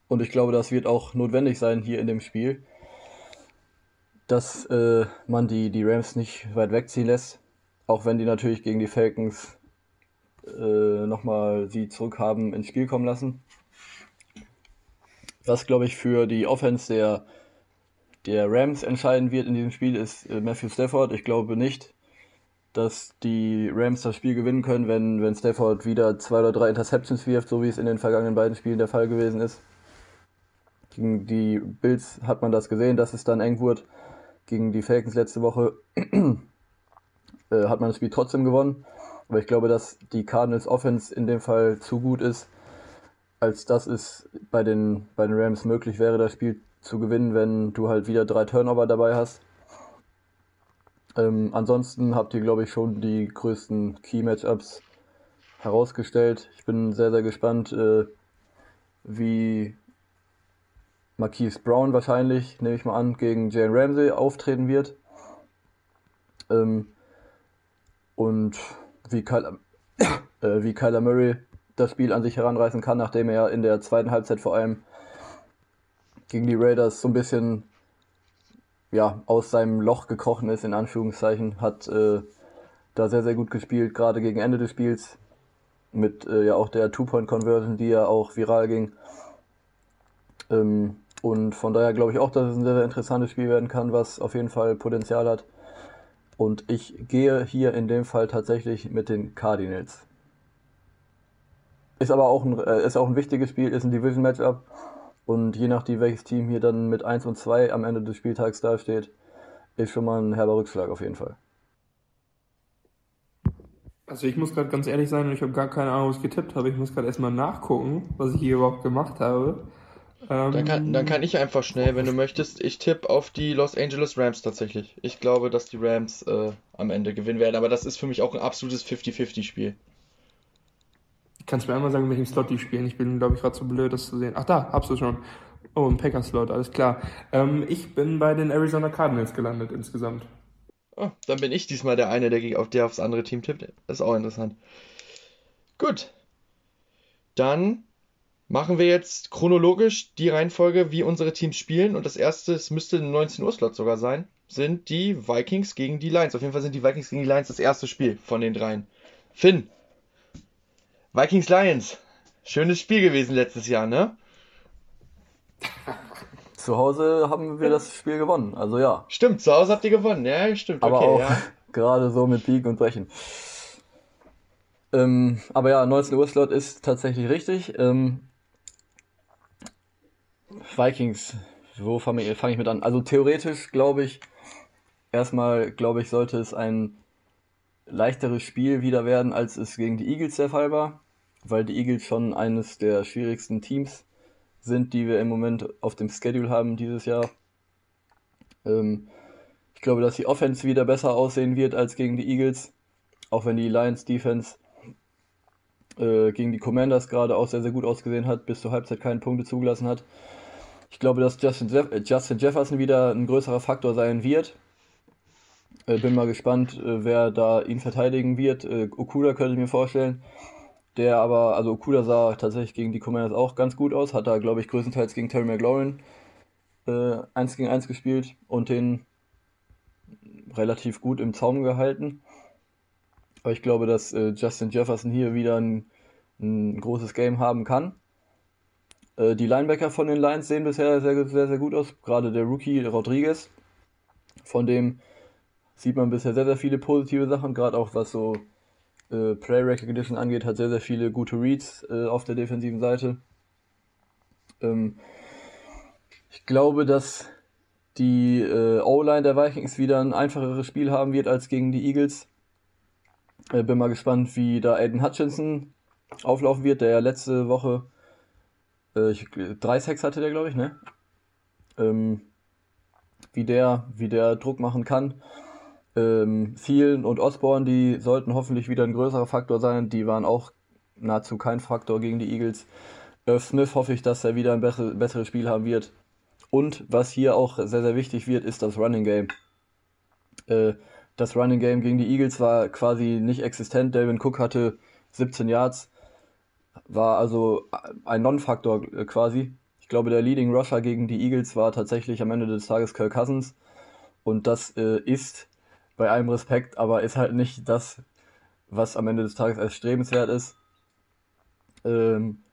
und ich glaube, das wird auch notwendig sein hier in dem Spiel, dass äh, man die, die Rams nicht weit wegziehen lässt. Auch wenn die natürlich gegen die Falcons äh, nochmal sie zurückhaben ins Spiel kommen lassen. Was, glaube ich, für die Offense der der Rams entscheiden wird in diesem Spiel, ist äh, Matthew Stafford. Ich glaube nicht, dass die Rams das Spiel gewinnen können, wenn, wenn Stafford wieder zwei oder drei Interceptions wirft, so wie es in den vergangenen beiden Spielen der Fall gewesen ist. Gegen die Bills hat man das gesehen, dass es dann eng wurde. Gegen die Falcons letzte Woche äh, hat man das Spiel trotzdem gewonnen. Aber ich glaube, dass die Cardinals Offense in dem Fall zu gut ist, als dass es bei den, bei den Rams möglich wäre, das Spiel zu gewinnen, wenn du halt wieder drei Turnover dabei hast. Ähm, ansonsten habt ihr, glaube ich, schon die größten Key-Matchups herausgestellt. Ich bin sehr, sehr gespannt, äh, wie Marquise Brown wahrscheinlich, nehme ich mal an, gegen Jane Ramsey auftreten wird. Ähm, und wie Kyler, äh, wie Kyler Murray das Spiel an sich heranreißen kann, nachdem er in der zweiten Halbzeit vor allem gegen die Raiders so ein bisschen ja, aus seinem Loch gekrochen ist, in Anführungszeichen, hat äh, da sehr, sehr gut gespielt, gerade gegen Ende des Spiels. Mit äh, ja auch der Two-Point-Conversion, die ja auch viral ging. Ähm, und von daher glaube ich auch, dass es ein sehr, sehr interessantes Spiel werden kann, was auf jeden Fall Potenzial hat. Und ich gehe hier in dem Fall tatsächlich mit den Cardinals. Ist aber auch ein, äh, ist auch ein wichtiges Spiel, ist ein Division-Matchup. Und je nachdem, welches Team hier dann mit 1 und 2 am Ende des Spieltags dasteht, ist schon mal ein herber Rückschlag auf jeden Fall.
Also ich muss gerade ganz ehrlich sein und ich habe gar keine Ahnung, was ich getippt habe. Ich muss gerade erstmal nachgucken, was ich hier überhaupt gemacht habe.
Ähm, dann, kann, dann kann ich einfach schnell, wenn du möchtest. Ich tippe auf die Los Angeles Rams tatsächlich. Ich glaube, dass die Rams äh, am Ende gewinnen werden, aber das ist für mich auch ein absolutes 50-50-Spiel.
Kannst du mir einmal sagen, in welchem Slot die spielen? Ich bin, glaube ich, gerade zu blöd, das zu sehen. Ach, da, habst du schon. Oh, ein Packers-Slot, alles klar. Ähm, ich bin bei den Arizona Cardinals gelandet insgesamt.
Oh, dann bin ich diesmal der eine, der auf der aufs andere Team tippt. Ist auch interessant. Gut. Dann machen wir jetzt chronologisch die Reihenfolge, wie unsere Teams spielen. Und das erste, es müsste ein 19 Uhr Slot sogar sein. sind die Vikings gegen die Lions. Auf jeden Fall sind die Vikings gegen die Lions das erste Spiel von den dreien. Finn, Vikings Lions. Schönes Spiel gewesen letztes Jahr, ne?
Zu Hause haben wir das Spiel gewonnen, also ja.
Stimmt, zu Hause habt ihr gewonnen, ja, stimmt.
Aber
okay,
auch
ja.
gerade so mit Biegen und Brechen. Ähm, aber ja, 19 Uhr Slot ist tatsächlich richtig. Ähm, Vikings, wo fange ich, fang ich mit an? Also theoretisch glaube ich, erstmal glaube ich, sollte es ein leichteres Spiel wieder werden, als es gegen die Eagles der Fall war, weil die Eagles schon eines der schwierigsten Teams sind, die wir im Moment auf dem Schedule haben dieses Jahr. Ähm, ich glaube, dass die Offense wieder besser aussehen wird als gegen die Eagles, auch wenn die Lions Defense äh, gegen die Commanders gerade auch sehr, sehr gut ausgesehen hat, bis zur Halbzeit keine Punkte zugelassen hat. Ich glaube, dass Justin, Jeff äh, Justin Jefferson wieder ein größerer Faktor sein wird. Äh, bin mal gespannt, äh, wer da ihn verteidigen wird. Äh, Okuda könnte ich mir vorstellen. Der aber, also Okuda sah tatsächlich gegen die Commanders auch ganz gut aus. Hat da, glaube ich, größtenteils gegen Terry McLaurin äh, 1 gegen 1 gespielt und den relativ gut im Zaum gehalten. Aber ich glaube, dass äh, Justin Jefferson hier wieder ein, ein großes Game haben kann. Äh, die Linebacker von den Lions sehen bisher sehr, sehr, sehr gut aus. Gerade der Rookie Rodriguez, von dem sieht man bisher sehr, sehr viele positive Sachen, gerade auch was so äh, Play Recognition angeht, hat sehr, sehr viele gute Reads äh, auf der defensiven Seite. Ähm, ich glaube, dass die äh, O-Line der Vikings wieder ein einfacheres Spiel haben wird als gegen die Eagles. Äh, bin mal gespannt, wie da Aiden Hutchinson auflaufen wird, der ja letzte Woche äh, ich, drei Sacks hatte der, glaube ich, ne? Ähm, wie der, wie der Druck machen kann. Ähm, Thielen und Osborne, die sollten hoffentlich wieder ein größerer Faktor sein. Die waren auch nahezu kein Faktor gegen die Eagles. Irv Smith hoffe ich, dass er wieder ein besser, besseres Spiel haben wird. Und was hier auch sehr, sehr wichtig wird, ist das Running Game. Äh, das Running Game gegen die Eagles war quasi nicht existent. Delvin Cook hatte 17 Yards, war also ein Non-Faktor äh, quasi. Ich glaube, der Leading Rusher gegen die Eagles war tatsächlich am Ende des Tages Kirk Cousins. Und das äh, ist bei allem Respekt, aber ist halt nicht das, was am Ende des Tages als strebenswert ist. Ähm,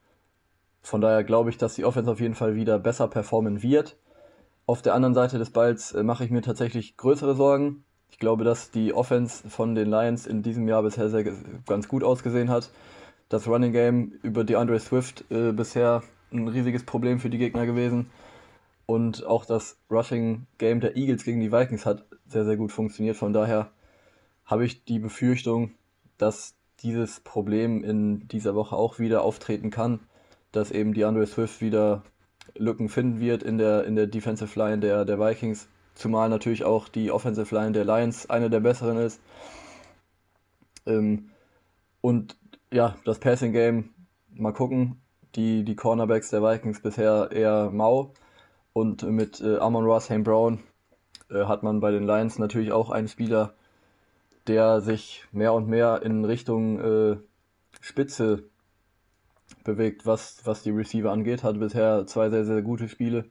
von daher glaube ich, dass die Offense auf jeden Fall wieder besser performen wird. Auf der anderen Seite des Balls äh, mache ich mir tatsächlich größere Sorgen. Ich glaube, dass die Offense von den Lions in diesem Jahr bisher sehr, ganz gut ausgesehen hat. Das Running Game über die Andre Swift äh, bisher ein riesiges Problem für die Gegner gewesen. Und auch das Rushing Game der Eagles gegen die Vikings hat sehr, sehr gut funktioniert. Von daher habe ich die Befürchtung, dass dieses Problem in dieser Woche auch wieder auftreten kann, dass eben die Andre Swift wieder Lücken finden wird in der, in der Defensive Line der, der Vikings. Zumal natürlich auch die Offensive Line der Lions eine der besseren ist. Ähm, und ja, das Passing Game, mal gucken. Die, die Cornerbacks der Vikings bisher eher mau. Und mit äh, Amon Ross, Hayne Brown äh, hat man bei den Lions natürlich auch einen Spieler, der sich mehr und mehr in Richtung äh, Spitze bewegt, was, was die Receiver angeht. Hat bisher zwei sehr, sehr gute Spiele.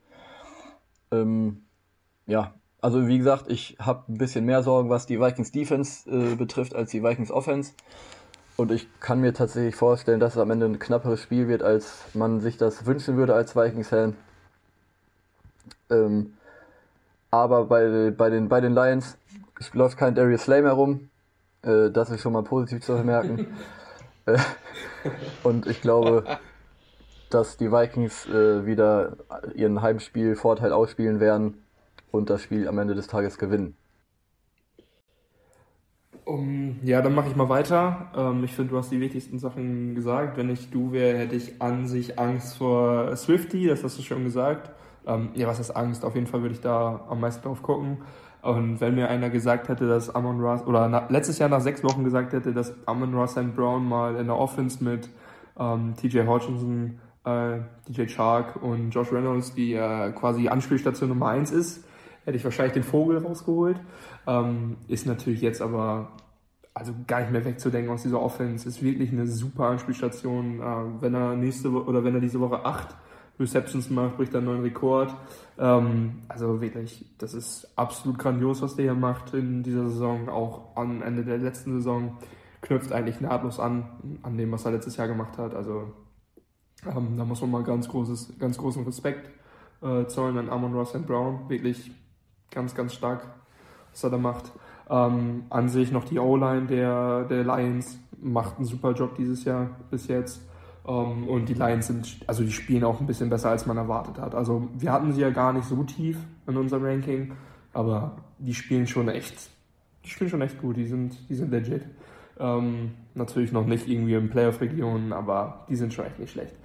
Ähm, ja, also wie gesagt, ich habe ein bisschen mehr Sorgen, was die Vikings Defense äh, betrifft, als die Vikings Offense. Und ich kann mir tatsächlich vorstellen, dass es am Ende ein knapperes Spiel wird, als man sich das wünschen würde als Vikings-Fan. Ähm, aber bei, bei, den, bei den Lions läuft kein Darius Slay mehr rum. Äh, das ist schon mal positiv zu bemerken. äh, und ich glaube, dass die Vikings äh, wieder ihren Heimspiel-Vorteil ausspielen werden und das Spiel am Ende des Tages gewinnen.
Um, ja, dann mache ich mal weiter. Ähm, ich finde, du hast die wichtigsten Sachen gesagt. Wenn ich du wäre, hätte ich an sich Angst vor Swifty, das hast du schon gesagt. Ähm, ja, was ist Angst? Auf jeden Fall würde ich da am meisten drauf gucken. Und wenn mir einer gesagt hätte, dass Amon Ross, oder na, letztes Jahr nach sechs Wochen gesagt hätte, dass Amon Ross and Brown mal in der Offense mit ähm, TJ Hodgkinson, äh, DJ Shark und Josh Reynolds, die äh, quasi Anspielstation Nummer eins ist, hätte ich wahrscheinlich den Vogel rausgeholt. Ähm, ist natürlich jetzt aber also gar nicht mehr wegzudenken aus dieser Offense. Ist wirklich eine super Anspielstation. Äh, wenn er nächste Woche oder wenn er diese Woche acht Receptions macht, bricht einen neuen Rekord. Ähm, also wirklich, das ist absolut grandios, was der hier macht in dieser Saison. Auch am Ende der letzten Saison knüpft eigentlich nahtlos an, an dem, was er letztes Jahr gemacht hat. Also ähm, da muss man mal ganz, großes, ganz großen Respekt äh, zollen an Amon Ross and Brown. Wirklich ganz, ganz stark, was er da macht. Ähm, an sich noch die O-Line der, der Lions macht einen super Job dieses Jahr bis jetzt. Um, ähm, und die Lions sind, also die spielen auch ein bisschen besser, als man erwartet hat. Also wir hatten sie ja gar nicht so tief in unserem Ranking, aber die spielen schon echt, die spielen schon echt gut, die sind, die sind legit. Um, ähm, natürlich noch nicht irgendwie in Playoff-Regionen, aber die sind schon echt nicht schlecht.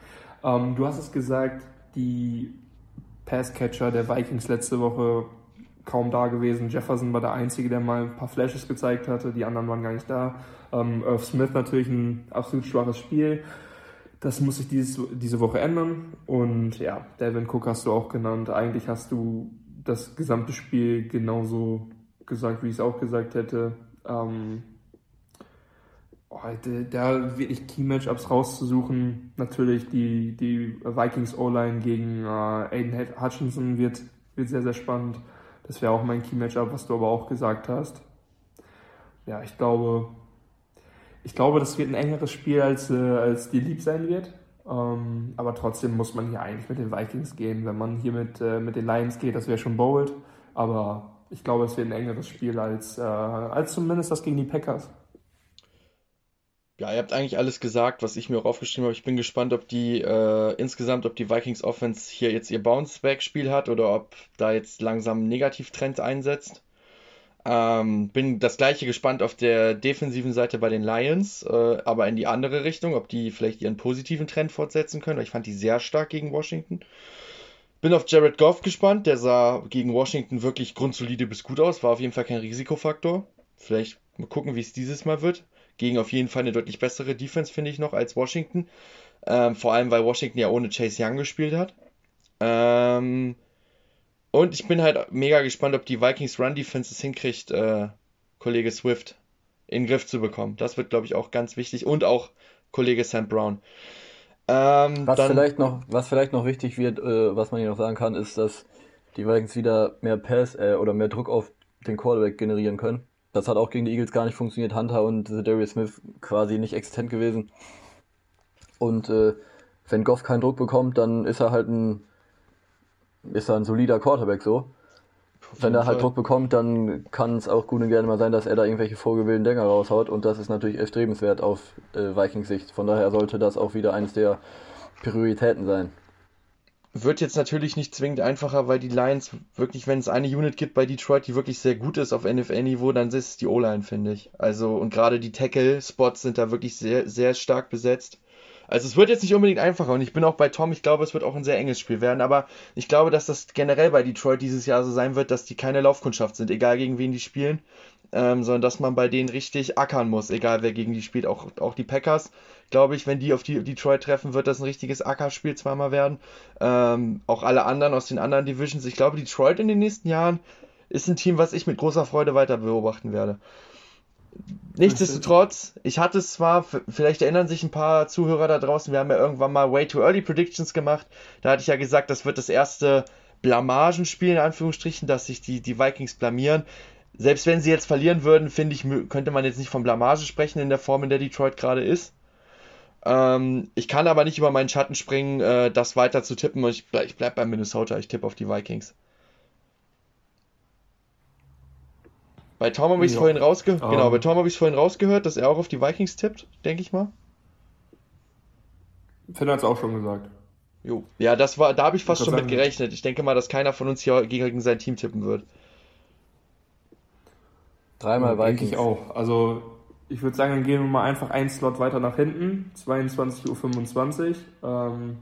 Um, ähm, du hast es gesagt, die Passcatcher der Vikings letzte Woche kaum da gewesen. Jefferson war der Einzige, der mal ein paar Flashes gezeigt hatte, die anderen waren gar nicht da. Um, Irv Smith natürlich ein absolut schwaches Spiel. Das muss sich dieses, diese Woche ändern. Und ja, Devin Cook hast du auch genannt. Eigentlich hast du das gesamte Spiel genauso gesagt, wie ich es auch gesagt hätte. Ähm, oh, da wirklich Key-Matchups rauszusuchen. Natürlich die, die Vikings O-Line gegen äh, Aiden Hutchinson wird, wird sehr, sehr spannend. Das wäre auch mein Key-Matchup, was du aber auch gesagt hast. Ja, ich glaube, ich glaube, das wird ein engeres Spiel, als, äh, als die lieb sein wird. Ähm, aber trotzdem muss man hier eigentlich mit den Vikings gehen. Wenn man hier mit, äh, mit den Lions geht, das wäre schon bold. Aber ich glaube, es wird ein engeres Spiel als, äh, als zumindest das gegen die Packers.
Ja, ihr habt eigentlich alles gesagt, was ich mir auch aufgeschrieben habe. Ich bin gespannt, ob die äh, insgesamt, ob die Vikings Offense hier jetzt ihr Bounce-Back-Spiel hat oder ob da jetzt langsam ein Negativtrend einsetzt. Ähm, bin das gleiche gespannt auf der defensiven Seite bei den Lions, äh, aber in die andere Richtung, ob die vielleicht ihren positiven Trend fortsetzen können. Ich fand die sehr stark gegen Washington. Bin auf Jared Goff gespannt. Der sah gegen Washington wirklich grundsolide bis gut aus. War auf jeden Fall kein Risikofaktor. Vielleicht mal gucken, wie es dieses Mal wird. Gegen auf jeden Fall eine deutlich bessere Defense, finde ich noch, als Washington. Ähm, vor allem, weil Washington ja ohne Chase Young gespielt hat. Ähm, und ich bin halt mega gespannt, ob die Vikings Run Defense es hinkriegt, äh, Kollege Swift in den Griff zu bekommen. Das wird, glaube ich, auch ganz wichtig. Und auch Kollege Sam Brown.
Ähm, was, dann, vielleicht noch, was vielleicht noch wichtig wird, äh, was man hier noch sagen kann, ist, dass die Vikings wieder mehr Pass äh, oder mehr Druck auf den Quarterback generieren können. Das hat auch gegen die Eagles gar nicht funktioniert. Hunter und Darius Smith quasi nicht existent gewesen. Und äh, wenn Goff keinen Druck bekommt, dann ist er halt ein ist er ein solider Quarterback so. Wenn er halt. Druck bekommt, dann kann es auch gut und gerne mal sein, dass er da irgendwelche vorgewählten Dinger raushaut und das ist natürlich erstrebenswert auf äh, Vikings Sicht. Von daher sollte das auch wieder eines der Prioritäten sein.
Wird jetzt natürlich nicht zwingend einfacher, weil die Lions wirklich, wenn es eine Unit gibt bei Detroit, die wirklich sehr gut ist auf NFL-Niveau, dann ist es die O-Line, finde ich. Also, und gerade die Tackle-Spots sind da wirklich sehr, sehr stark besetzt. Also es wird jetzt nicht unbedingt einfacher und ich bin auch bei Tom, ich glaube, es wird auch ein sehr enges Spiel werden, aber ich glaube, dass das generell bei Detroit dieses Jahr so sein wird, dass die keine Laufkundschaft sind, egal gegen wen die spielen, ähm, sondern dass man bei denen richtig ackern muss, egal wer gegen die spielt, auch, auch die Packers, glaube ich, wenn die auf die Detroit treffen, wird das ein richtiges Ackerspiel zweimal werden. Ähm, auch alle anderen aus den anderen Divisions, ich glaube, Detroit in den nächsten Jahren ist ein Team, was ich mit großer Freude weiter beobachten werde. Nichtsdestotrotz, ich hatte es zwar, vielleicht erinnern sich ein paar Zuhörer da draußen, wir haben ja irgendwann mal Way Too Early Predictions gemacht. Da hatte ich ja gesagt, das wird das erste Blamagenspiel in Anführungsstrichen, dass sich die, die Vikings blamieren. Selbst wenn sie jetzt verlieren würden, finde ich, könnte man jetzt nicht von Blamage sprechen in der Form, in der Detroit gerade ist. Ähm, ich kann aber nicht über meinen Schatten springen, äh, das weiter zu tippen. Ich, ich bleibe bei Minnesota, ich tippe auf die Vikings. Bei Tom habe ich es vorhin rausgehört. Um. Genau, bei Tom habe ich vorhin rausgehört, dass er auch auf die Vikings tippt, denke ich mal.
Finn hat es auch schon gesagt.
Jo. Ja, das war, da habe ich fast schon mit gerechnet. Ich denke mal, dass keiner von uns hier gegen sein Team tippen wird.
Dreimal Vikings. Ich auch. Also, ich würde sagen, dann gehen wir mal einfach einen Slot weiter nach hinten. 22.25 Uhr. Ähm,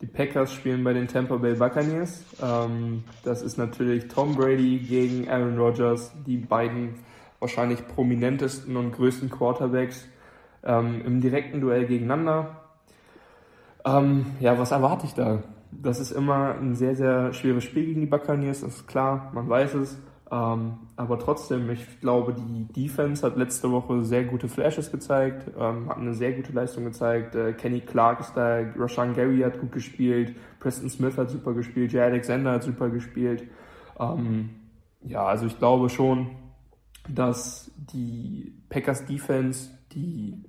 die Packers spielen bei den Tampa Bay Buccaneers. Ähm, das ist natürlich Tom Brady gegen Aaron Rodgers, die beiden wahrscheinlich prominentesten und größten Quarterbacks ähm, im direkten Duell gegeneinander. Ähm, ja, was erwarte ich da? Das ist immer ein sehr, sehr schweres Spiel gegen die Buccaneers, das ist klar, man weiß es. Ähm, aber trotzdem, ich glaube, die Defense hat letzte Woche sehr gute Flashes gezeigt, ähm, hat eine sehr gute Leistung gezeigt. Äh, Kenny Clark ist da, Rashan Gary hat gut gespielt, Preston Smith hat super gespielt, Jay Alexander hat super gespielt. Ähm, ja, also ich glaube schon, dass die Packers Defense die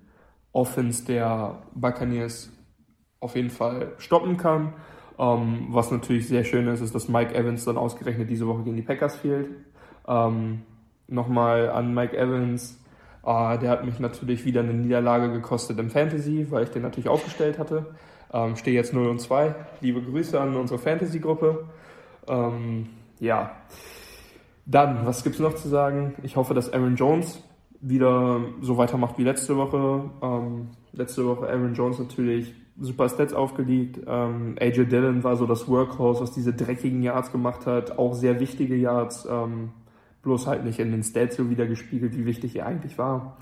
Offense der Buccaneers auf jeden Fall stoppen kann. Ähm, was natürlich sehr schön ist, ist, dass Mike Evans dann ausgerechnet diese Woche gegen die Packers fehlt. Ähm, Nochmal an Mike Evans. Äh, der hat mich natürlich wieder eine Niederlage gekostet im Fantasy, weil ich den natürlich aufgestellt hatte. Ähm, stehe jetzt 0 und 2. Liebe Grüße an unsere Fantasy-Gruppe. Ähm, ja. Dann, was gibt es noch zu sagen? Ich hoffe, dass Aaron Jones wieder so weitermacht wie letzte Woche. Ähm, letzte Woche Aaron Jones natürlich super Stats aufgelegt. Ähm, AJ Dillon war so das Workhorse, was diese dreckigen Yards gemacht hat. Auch sehr wichtige Yards, ähm, bloß halt nicht in den Stats so wieder gespiegelt, wie wichtig er eigentlich war.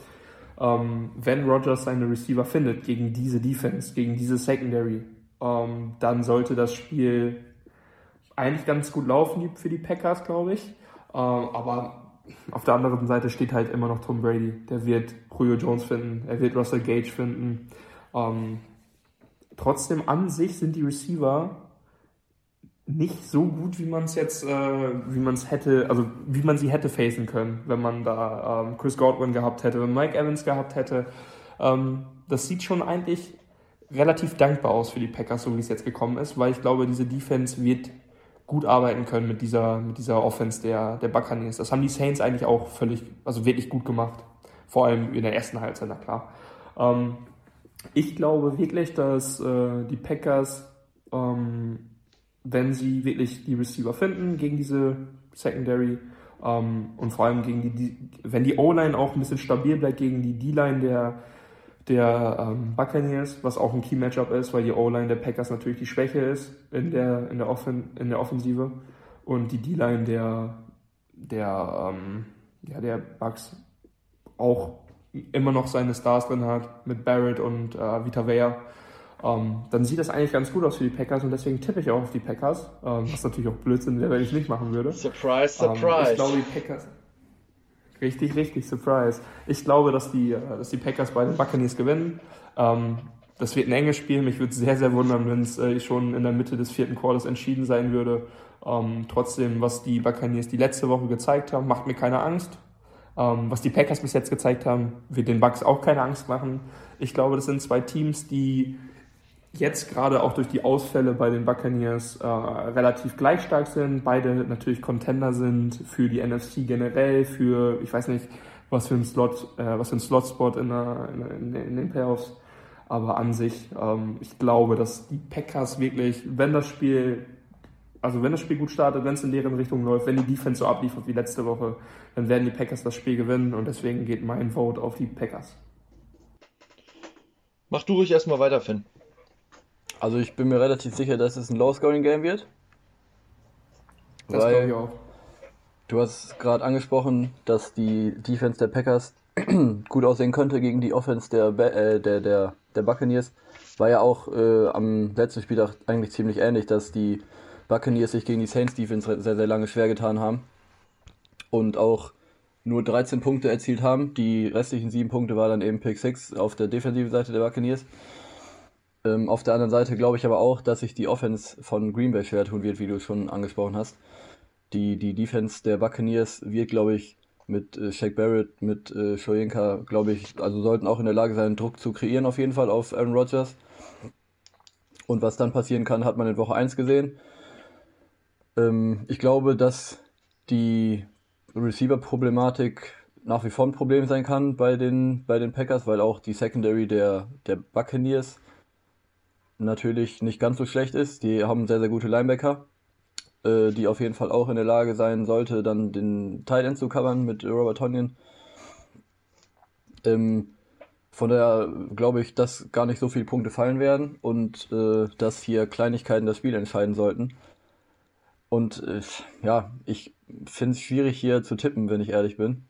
Ähm, wenn Rogers seine Receiver findet gegen diese Defense, gegen diese Secondary, ähm, dann sollte das Spiel eigentlich ganz gut laufen für die Packers, glaube ich. Ähm, aber auf der anderen Seite steht halt immer noch Tom Brady. Der wird Julio Jones finden, er wird Russell Gage finden. Ähm, Trotzdem an sich sind die Receiver nicht so gut, wie man es jetzt, äh, wie man es hätte, also wie man sie hätte facen können, wenn man da ähm, Chris Godwin gehabt hätte, wenn Mike Evans gehabt hätte. Ähm, das sieht schon eigentlich relativ dankbar aus für die Packers, so wie es jetzt gekommen ist, weil ich glaube, diese Defense wird gut arbeiten können mit dieser, mit dieser Offense der, der Buccaneers. Das haben die Saints eigentlich auch völlig, also wirklich gut gemacht. Vor allem in der ersten Halbzeit, na klar. Ähm, ich glaube wirklich, dass äh, die Packers, ähm, wenn sie wirklich die Receiver finden gegen diese Secondary ähm, und vor allem gegen die, die wenn die O-Line auch ein bisschen stabil bleibt gegen die D-Line der, der ähm, Buccaneers, was auch ein Key-Matchup ist, weil die O-Line der Packers natürlich die Schwäche ist in der, in der, Offen in der Offensive und die D-Line der, der, ähm, ja, der Bucks auch immer noch seine Stars drin hat, mit Barrett und äh, Vita Vea, ähm, dann sieht das eigentlich ganz gut aus für die Packers und deswegen tippe ich auch auf die Packers, ähm, was natürlich auch Blödsinn wäre, wenn ich es nicht machen würde.
Surprise, surprise. Ähm,
ich glaube, die Packers. Richtig, richtig, surprise. Ich glaube, dass die, äh, dass die Packers bei den Buccaneers gewinnen. Ähm, das wird ein enges Spiel. Mich würde sehr, sehr wundern, wenn es äh, schon in der Mitte des vierten Quarters entschieden sein würde. Ähm, trotzdem, was die Buccaneers die letzte Woche gezeigt haben, macht mir keine Angst. Ähm, was die Packers bis jetzt gezeigt haben, wird den Bucks auch keine Angst machen. Ich glaube, das sind zwei Teams, die jetzt gerade auch durch die Ausfälle bei den Buccaneers äh, relativ gleich stark sind. Beide natürlich Contender sind für die NFC generell, für, ich weiß nicht, was für ein Slot, äh, was für ein Slotspot in, in, in, den Playoffs. Aber an sich, ähm, ich glaube, dass die Packers wirklich, wenn das Spiel also wenn das Spiel gut startet, wenn es in deren Richtung läuft, wenn die Defense so abliefert wie letzte Woche, dann werden die Packers das Spiel gewinnen und deswegen geht mein Vote auf die Packers.
Mach du ruhig erstmal weiter, Finn.
Also ich bin mir relativ sicher, dass es ein Low-Scoring-Game wird.
Das glaube ich auch.
Du hast gerade angesprochen, dass die Defense der Packers gut aussehen könnte gegen die Offense der, äh, der, der, der Buccaneers. War ja auch äh, am letzten Spieltag eigentlich ziemlich ähnlich, dass die Buccaneers sich gegen die Saints Defense sehr, sehr lange schwer getan haben und auch nur 13 Punkte erzielt haben. Die restlichen 7 Punkte war dann eben Pick 6 auf der defensiven Seite der Buccaneers. Ähm, auf der anderen Seite glaube ich aber auch, dass sich die Offense von Green Bay schwer tun wird, wie du schon angesprochen hast. Die, die Defense der Buccaneers wird, glaube ich, mit äh, Shaq Barrett, mit äh, Shoyinka, glaube ich, also sollten auch in der Lage sein, Druck zu kreieren auf jeden Fall auf Aaron Rodgers. Und was dann passieren kann, hat man in Woche 1 gesehen. Ähm, ich glaube, dass die Receiver-Problematik nach wie vor ein Problem sein kann bei den, bei den Packers, weil auch die Secondary der, der Buccaneers natürlich nicht ganz so schlecht ist. Die haben sehr, sehr gute Linebacker, äh, die auf jeden Fall auch in der Lage sein sollte, dann den Tight End zu covern mit Robert Tonyan. Ähm, von daher glaube ich, dass gar nicht so viele Punkte fallen werden und äh, dass hier Kleinigkeiten das Spiel entscheiden sollten. Und äh, ja, ich finde es schwierig hier zu tippen, wenn ich ehrlich bin.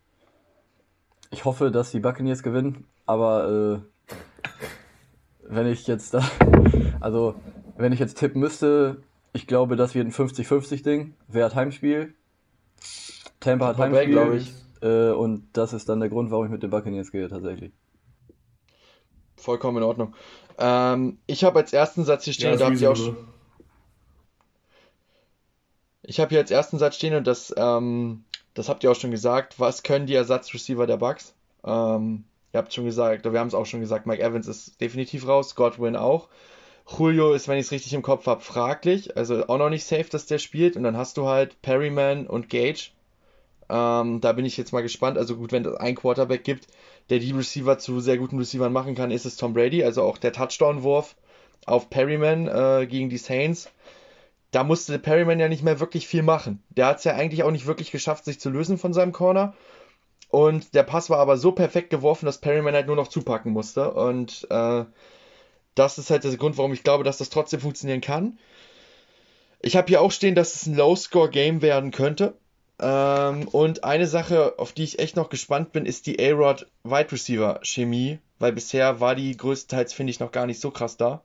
Ich hoffe, dass die Buccaneers gewinnen, aber äh, wenn ich jetzt da, also wenn ich jetzt tippen müsste, ich glaube, das wird ein 50-50 Ding. Wer hat Heimspiel? Tampa hat Heimspiel, glaube ich. Äh, und das ist dann der Grund, warum ich mit den Buccaneers gehe, tatsächlich.
Vollkommen in Ordnung. Ähm, ich habe als ersten Satz hier stehen, ja, da habt ihr auch schon. Ich habe hier als ersten Satz stehen und das, ähm, das habt ihr auch schon gesagt. Was können die Ersatzreceiver der Bucks? Ähm, ihr habt schon gesagt, wir haben es auch schon gesagt, Mike Evans ist definitiv raus, Godwin auch. Julio ist, wenn ich es richtig im Kopf habe, fraglich. Also auch noch nicht safe, dass der spielt. Und dann hast du halt Perryman und Gage. Ähm, da bin ich jetzt mal gespannt. Also gut, wenn es einen Quarterback gibt, der die Receiver zu sehr guten Receivern machen kann, ist es Tom Brady. Also auch der Touchdown-Wurf auf Perryman äh, gegen die Saints. Da musste Perryman ja nicht mehr wirklich viel machen. Der hat es ja eigentlich auch nicht wirklich geschafft, sich zu lösen von seinem Corner. Und der Pass war aber so perfekt geworfen, dass Perryman halt nur noch zupacken musste. Und äh, das ist halt der Grund, warum ich glaube, dass das trotzdem funktionieren kann. Ich habe hier auch stehen, dass es ein Low-Score-Game werden könnte. Ähm, und eine Sache, auf die ich echt noch gespannt bin, ist die A-Rod Wide Receiver Chemie, weil bisher war die größtenteils, finde ich, noch gar nicht so krass da.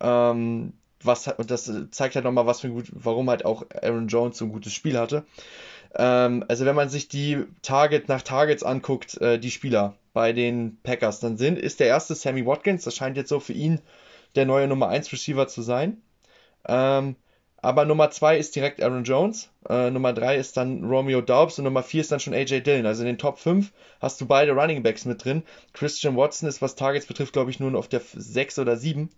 Ähm, was, und das zeigt halt nochmal, was für ein gut, warum halt auch Aaron Jones so ein gutes Spiel hatte. Ähm, also wenn man sich die Target nach Targets anguckt, äh, die Spieler bei den Packers, dann sind, ist der erste Sammy Watkins, das scheint jetzt so für ihn der neue Nummer 1 Receiver zu sein. Ähm, aber Nummer 2 ist direkt Aaron Jones, äh, Nummer 3 ist dann Romeo Daubs und Nummer 4 ist dann schon AJ Dillon. Also in den Top 5 hast du beide Running Backs mit drin. Christian Watson ist, was Targets betrifft, glaube ich, nur auf der 6 oder 7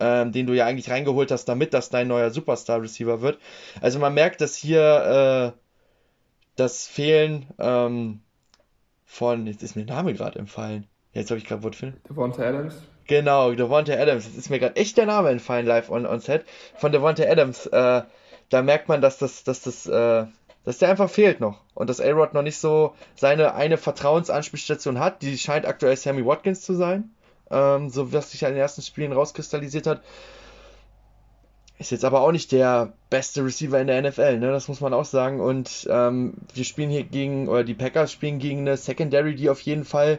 ähm, den du ja eigentlich reingeholt hast, damit das dein neuer Superstar-Receiver wird. Also man merkt, dass hier äh, das Fehlen ähm, von, jetzt ist mir der Name gerade entfallen. Jetzt habe ich gerade Wort finden.
Devonta Adams.
Genau, Devonta Adams. Jetzt ist mir gerade echt der Name entfallen live on, on set. Von Devonta Adams. Äh, da merkt man, dass das, dass das, äh, dass der einfach fehlt noch. Und dass A-Rod noch nicht so seine eine Vertrauensanspielstation hat. Die scheint aktuell Sammy Watkins zu sein. Ähm, so was sich in den ersten Spielen rauskristallisiert hat. Ist jetzt aber auch nicht der beste Receiver in der NFL, ne? Das muss man auch sagen. Und ähm, wir spielen hier gegen, oder die Packers spielen gegen eine Secondary, die auf jeden Fall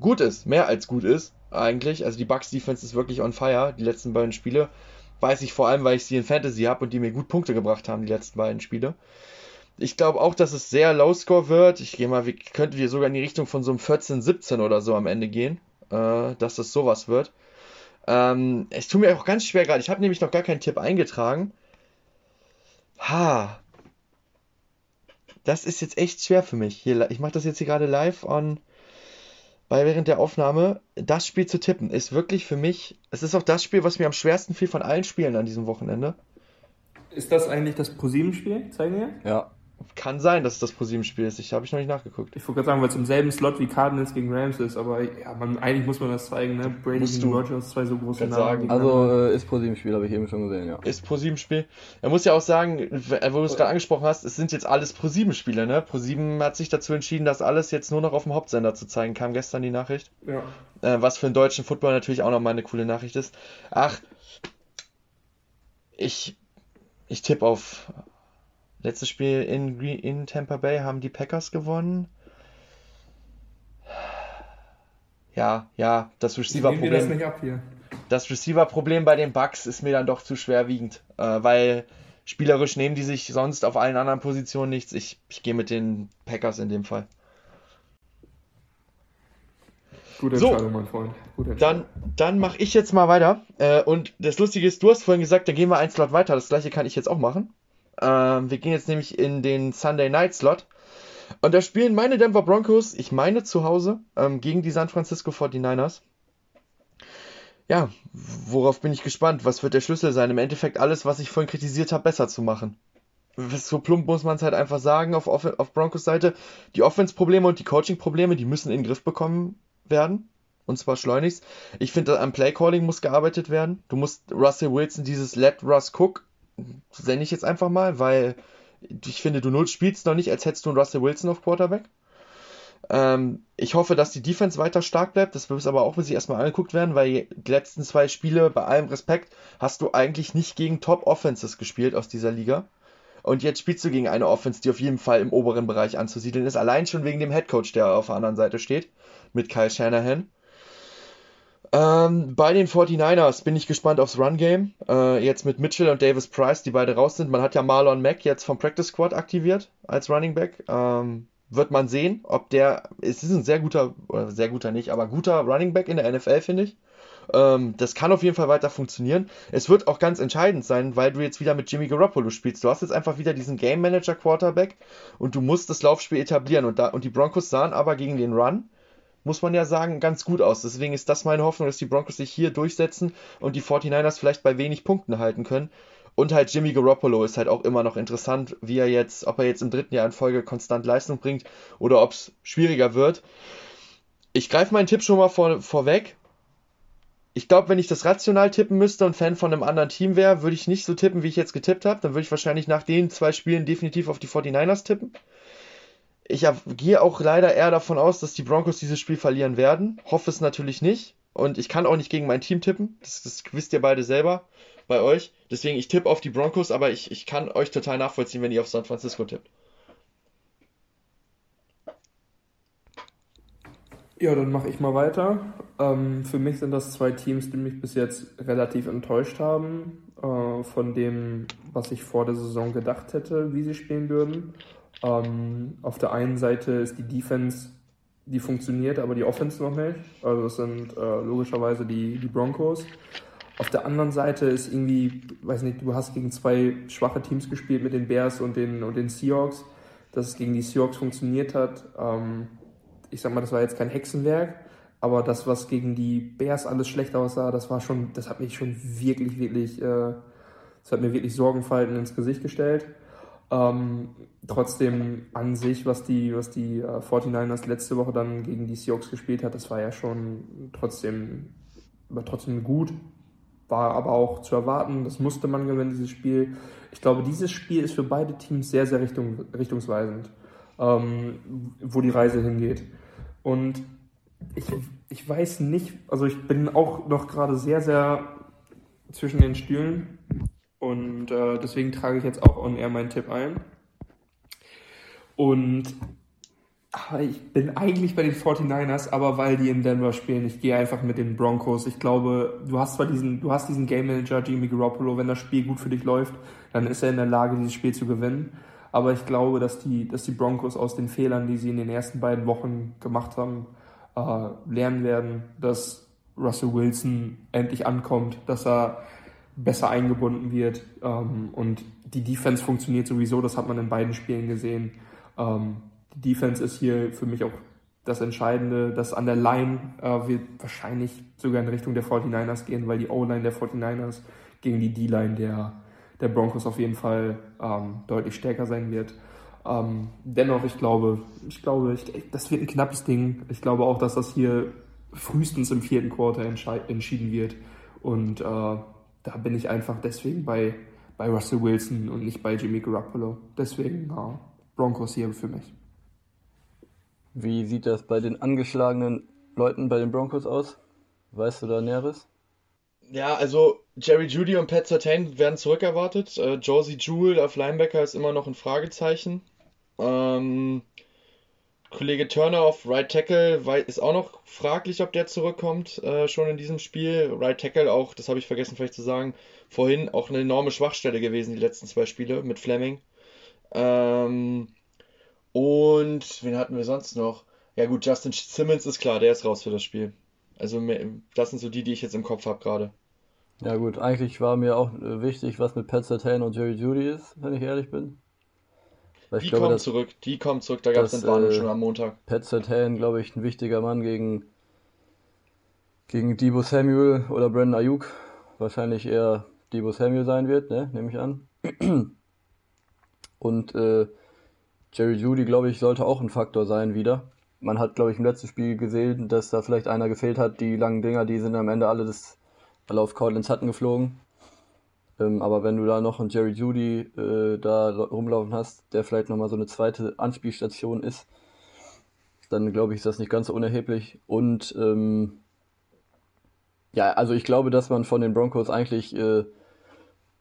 gut ist, mehr als gut ist, eigentlich. Also die Bucks Defense ist wirklich on fire, die letzten beiden Spiele. Weiß ich vor allem, weil ich sie in Fantasy habe und die mir gut Punkte gebracht haben, die letzten beiden Spiele. Ich glaube auch, dass es sehr low score wird. Ich gehe mal, wir könnten wir sogar in die Richtung von so einem 14-17 oder so am Ende gehen, äh, dass es sowas wird. Ähm, es tut mir auch ganz schwer gerade. Ich habe nämlich noch gar keinen Tipp eingetragen. Ha. Das ist jetzt echt schwer für mich. Hier, ich mache das jetzt hier gerade live on bei während der Aufnahme. Das Spiel zu tippen ist wirklich für mich. Es ist auch das Spiel, was mir am schwersten fiel von allen Spielen an diesem Wochenende.
Ist das eigentlich das ProSieben-Spiel? Zeigen wir?
Ja. Kann sein, dass es das ProSieben-Spiel ist. Ich habe ich noch nicht nachgeguckt.
Ich wollte gerade sagen, weil es im selben Slot wie Cardinals gegen Rams ist, aber ja, man, eigentlich muss man das zeigen, ne? Brady Musst gegen Rogers, zwei so große Namen.
Sagen. Also äh, ist ProSieben-Spiel, habe ich eben schon gesehen, ja.
Ist ProSieben-Spiel. Er muss ja auch sagen, wo du es gerade angesprochen hast, es sind jetzt alles ProSieben-Spiele, ne? ProSieben hat sich dazu entschieden, das alles jetzt nur noch auf dem Hauptsender zu zeigen. Kam gestern die Nachricht.
Ja.
Äh, was für einen deutschen Football natürlich auch nochmal eine coole Nachricht ist. Ach, ich, ich tippe auf Letztes Spiel in, in Tampa Bay haben die Packers gewonnen. Ja, ja, das Receiver-Problem. Das, das Receiver-Problem bei den Bucks ist mir dann doch zu schwerwiegend, äh, weil spielerisch nehmen die sich sonst auf allen anderen Positionen nichts. Ich, ich gehe mit den Packers in dem Fall.
Gute Entscheidung, so, mein Freund.
Dann dann mache ich jetzt mal weiter. Äh, und das Lustige ist, du hast vorhin gesagt, dann gehen wir ein Slot weiter. Das gleiche kann ich jetzt auch machen. Ähm, wir gehen jetzt nämlich in den Sunday Night Slot. Und da spielen meine Denver Broncos, ich meine zu Hause, ähm, gegen die San Francisco 49ers. Ja, worauf bin ich gespannt? Was wird der Schlüssel sein? Im Endeffekt alles, was ich vorhin kritisiert habe, besser zu machen. So plump muss man es halt einfach sagen auf, auf Broncos Seite. Die Offense-Probleme und die Coaching-Probleme, die müssen in den Griff bekommen werden. Und zwar schleunigst. Ich finde, am Play-Calling muss gearbeitet werden. Du musst Russell Wilson dieses Let Russ Cook sende ich jetzt einfach mal, weil ich finde, du null spielst noch nicht, als hättest du einen Russell Wilson auf Quarterback. Ähm, ich hoffe, dass die Defense weiter stark bleibt. Das muss aber auch, wenn sie erstmal angeguckt werden, weil die letzten zwei Spiele, bei allem Respekt, hast du eigentlich nicht gegen Top-Offenses gespielt aus dieser Liga. Und jetzt spielst du gegen eine Offense, die auf jeden Fall im oberen Bereich anzusiedeln ist. Allein schon wegen dem Headcoach, der auf der anderen Seite steht, mit Kyle Shanahan. Ähm, bei den 49ers bin ich gespannt aufs Run-Game. Äh, jetzt mit Mitchell und Davis Price, die beide raus sind. Man hat ja Marlon Mack jetzt vom Practice Squad aktiviert als Running Back. Ähm, wird man sehen, ob der. Es ist ein sehr guter, oder sehr guter nicht, aber guter Running Back in der NFL, finde ich. Ähm, das kann auf jeden Fall weiter funktionieren. Es wird auch ganz entscheidend sein, weil du jetzt wieder mit Jimmy Garoppolo spielst. Du hast jetzt einfach wieder diesen Game Manager Quarterback und du musst das Laufspiel etablieren. Und, da, und die Broncos sahen aber gegen den Run, muss man ja sagen, ganz gut aus. Deswegen ist das meine Hoffnung, dass die Broncos sich hier durchsetzen und die 49ers vielleicht bei wenig Punkten halten können. Und halt Jimmy Garoppolo ist halt auch immer noch interessant, wie er jetzt, ob er jetzt im dritten Jahr in Folge konstant Leistung bringt oder ob es schwieriger wird. Ich greife meinen Tipp schon mal vor, vorweg ich glaube, wenn ich das rational tippen müsste und Fan von einem anderen Team wäre, würde ich nicht so tippen, wie ich jetzt getippt habe. Dann würde ich wahrscheinlich nach den zwei Spielen definitiv auf die 49ers tippen. Ich gehe auch leider eher davon aus, dass die Broncos dieses Spiel verlieren werden. Hoffe es natürlich nicht. Und ich kann auch nicht gegen mein Team tippen. Das, das wisst ihr beide selber bei euch. Deswegen, ich tippe auf die Broncos, aber ich, ich kann euch total nachvollziehen, wenn ihr auf San Francisco tippt.
Ja, dann mache ich mal weiter. Ähm, für mich sind das zwei Teams, die mich bis jetzt relativ enttäuscht haben äh, von dem, was ich vor der Saison gedacht hätte, wie sie spielen würden. Ähm, auf der einen Seite ist die Defense, die funktioniert, aber die Offense noch nicht. Also es sind äh, logischerweise die, die Broncos. Auf der anderen Seite ist irgendwie, weiß nicht, du hast gegen zwei schwache Teams gespielt mit den Bears und den, und den Seahawks. Dass es gegen die Seahawks funktioniert hat, ähm, ich sag mal, das war jetzt kein Hexenwerk, aber das, was gegen die Bears alles schlecht aussah, das war schon, das hat mich schon wirklich, wirklich, äh, das hat mir wirklich Sorgenfalten ins Gesicht gestellt. Ähm, trotzdem an sich, was die, was die äh, 49ers letzte Woche dann gegen die Seahawks gespielt hat, das war ja schon trotzdem, war trotzdem gut, war aber auch zu erwarten, das musste man gewinnen, dieses Spiel. Ich glaube, dieses Spiel ist für beide Teams sehr, sehr richtung, richtungsweisend ähm, wo die Reise hingeht. Und ich, ich weiß nicht, also ich bin auch noch gerade sehr, sehr zwischen den Stühlen und äh, deswegen trage ich jetzt auch on air meinen Tipp ein. Und aber ich bin eigentlich bei den 49ers, aber weil die in Denver spielen, ich gehe einfach mit den Broncos. Ich glaube, du hast zwar diesen, du hast diesen Game Manager Jimmy Garoppolo, wenn das Spiel gut für dich läuft, dann ist er in der Lage, dieses Spiel zu gewinnen. Aber ich glaube, dass die, dass die Broncos aus den Fehlern, die sie in den ersten beiden Wochen gemacht haben, äh, lernen werden, dass Russell Wilson endlich ankommt, dass er besser eingebunden wird. Ähm, und die Defense funktioniert sowieso, das hat man in beiden Spielen gesehen. Ähm, die Defense ist hier für mich auch das Entscheidende, dass an der Line äh, wird wahrscheinlich sogar in Richtung der 49ers gehen, weil die O-Line der 49ers gegen die D-Line der der Broncos auf jeden Fall ähm, deutlich stärker sein wird. Ähm, dennoch, ich glaube, ich glaube, ich, das wird ein knappes Ding. Ich glaube auch, dass das hier frühestens im vierten Quarter entschieden wird. Und äh, da bin ich einfach deswegen bei, bei Russell Wilson und nicht bei Jimmy Garoppolo. Deswegen äh, Broncos hier für mich.
Wie sieht das bei den angeschlagenen Leuten bei den Broncos aus? Weißt du da Näheres?
Ja, also Jerry Judy und Pat Sertain werden zurückerwartet. Äh, Josie Jewell auf Linebacker ist immer noch ein Fragezeichen. Ähm, Kollege Turner auf Right Tackle ist auch noch fraglich, ob der zurückkommt, äh, schon in diesem Spiel. Right Tackle auch, das habe ich vergessen vielleicht zu sagen, vorhin auch eine enorme Schwachstelle gewesen, die letzten zwei Spiele mit Fleming. Ähm, und wen hatten wir sonst noch? Ja gut, Justin Simmons ist klar, der ist raus für das Spiel. Also das sind so die, die ich jetzt im Kopf habe gerade.
Ja gut, eigentlich war mir auch äh, wichtig, was mit Pat Sertain und Jerry Judy ist, wenn ich ehrlich bin.
Weil die glaube, kommen dass, zurück, die kommen zurück, da gab es Warnung äh, schon am Montag.
Pat Sertain, glaube ich, ein wichtiger Mann gegen, gegen Debo Samuel oder Brandon Ayuk. Wahrscheinlich eher Debo Samuel sein wird, ne? nehme ich an. Und äh, Jerry Judy, glaube ich, sollte auch ein Faktor sein wieder man hat, glaube ich, im letzten Spiel gesehen, dass da vielleicht einer gefehlt hat. Die langen Dinger, die sind am Ende alle, das, alle auf Cortlands Hutton geflogen. Ähm, aber wenn du da noch einen Jerry Judy äh, da rumlaufen hast, der vielleicht nochmal so eine zweite Anspielstation ist, dann glaube ich, ist das nicht ganz so unerheblich. Und ähm, ja, also ich glaube, dass man von den Broncos eigentlich äh,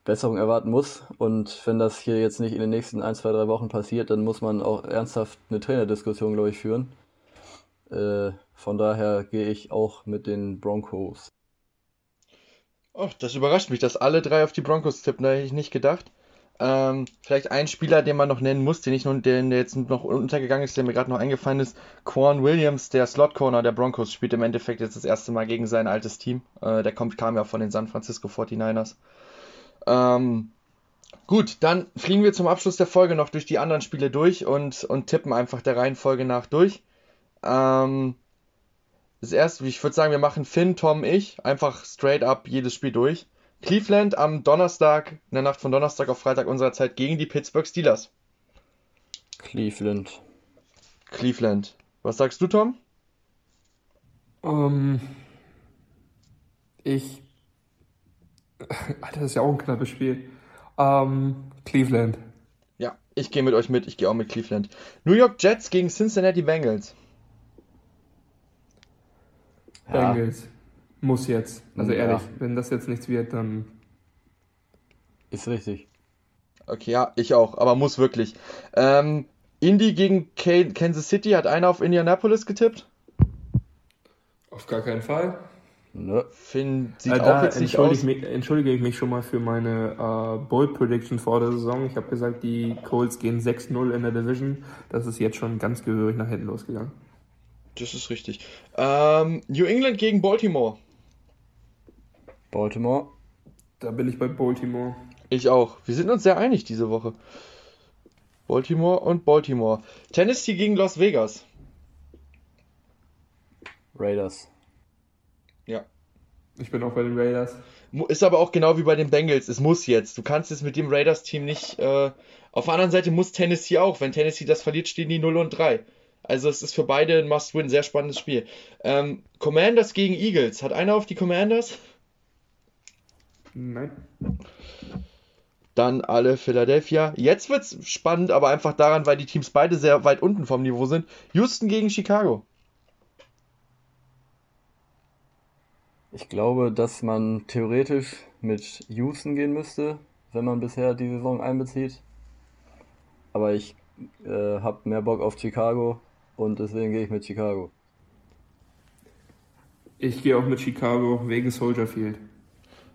Besserung erwarten muss. Und wenn das hier jetzt nicht in den nächsten ein, zwei, drei Wochen passiert, dann muss man auch ernsthaft eine Trainerdiskussion, glaube ich, führen. Äh, von daher gehe ich auch mit den Broncos.
Oh, das überrascht mich, dass alle drei auf die Broncos tippen. Da hätte ich nicht gedacht. Ähm, vielleicht ein Spieler, den man noch nennen muss, den ich nun, der, der jetzt noch untergegangen ist, der mir gerade noch eingefallen ist. Quan Williams, der Slot Corner der Broncos, spielt im Endeffekt jetzt das erste Mal gegen sein altes Team. Äh, der kommt, kam ja von den San Francisco 49ers. Ähm, gut, dann fliegen wir zum Abschluss der Folge noch durch die anderen Spiele durch und, und tippen einfach der Reihenfolge nach durch. Ähm, das erste, ich würde sagen, wir machen Finn, Tom, ich. Einfach straight up jedes Spiel durch. Cleveland am Donnerstag, in der Nacht von Donnerstag auf Freitag unserer Zeit gegen die Pittsburgh Steelers.
Cleveland.
Cleveland. Was sagst du, Tom?
Ähm, ich. Alter, das ist ja auch ein knappes Spiel. Ähm, Cleveland.
Ja, ich gehe mit euch mit. Ich gehe auch mit Cleveland. New York Jets gegen Cincinnati Bengals.
Ja.
Bengals. Muss jetzt. Also
Ja.
ehrlich, wenn das jetzt nichts wird, dann.
Ist richtig.
Okay, ja, ich auch, aber muss wirklich. Ähm, Indy gegen Ka- Kansas City. Hat einer auf Indianapolis getippt?
Auf gar keinen Fall.
Ne?
Finn sieht
Äh,
auch
da
jetzt nicht
entschuldige,
aus.
ich mich, entschuldige ich mich schon mal für meine äh, Bold Prediction vor der Saison. Ich habe gesagt, die Colts gehen 6-0 in der Division. Das ist jetzt schon ganz gehörig nach hinten losgegangen.
Das ist richtig. Ähm, New England gegen Baltimore.
Baltimore.
Da bin ich bei Baltimore.
Ich auch. Wir sind uns sehr einig diese Woche. Baltimore und Baltimore. Tennessee gegen Las Vegas.
Raiders.
Ja.
Ich bin auch bei den Raiders.
Ist aber auch genau wie bei den Bengals. Es muss jetzt. Du kannst es mit dem Raiders-Team nicht. Äh, auf der anderen Seite muss Tennessee auch. Wenn Tennessee das verliert, stehen die 0 und 3. Also es ist für beide ein Must-Win. Sehr spannendes Spiel. Ähm, Commanders gegen Eagles. Hat einer auf die Commanders?
Nein.
Dann alle Philadelphia. Jetzt wird's spannend, aber einfach daran, weil die Teams beide sehr weit unten vom Niveau sind. Houston gegen Chicago.
Ich glaube, dass man theoretisch mit Houston gehen müsste, wenn man bisher die Saison einbezieht. Aber ich äh, habe mehr Bock auf Chicago und deswegen gehe ich mit Chicago.
Ich gehe auch mit Chicago wegen Soldier Field.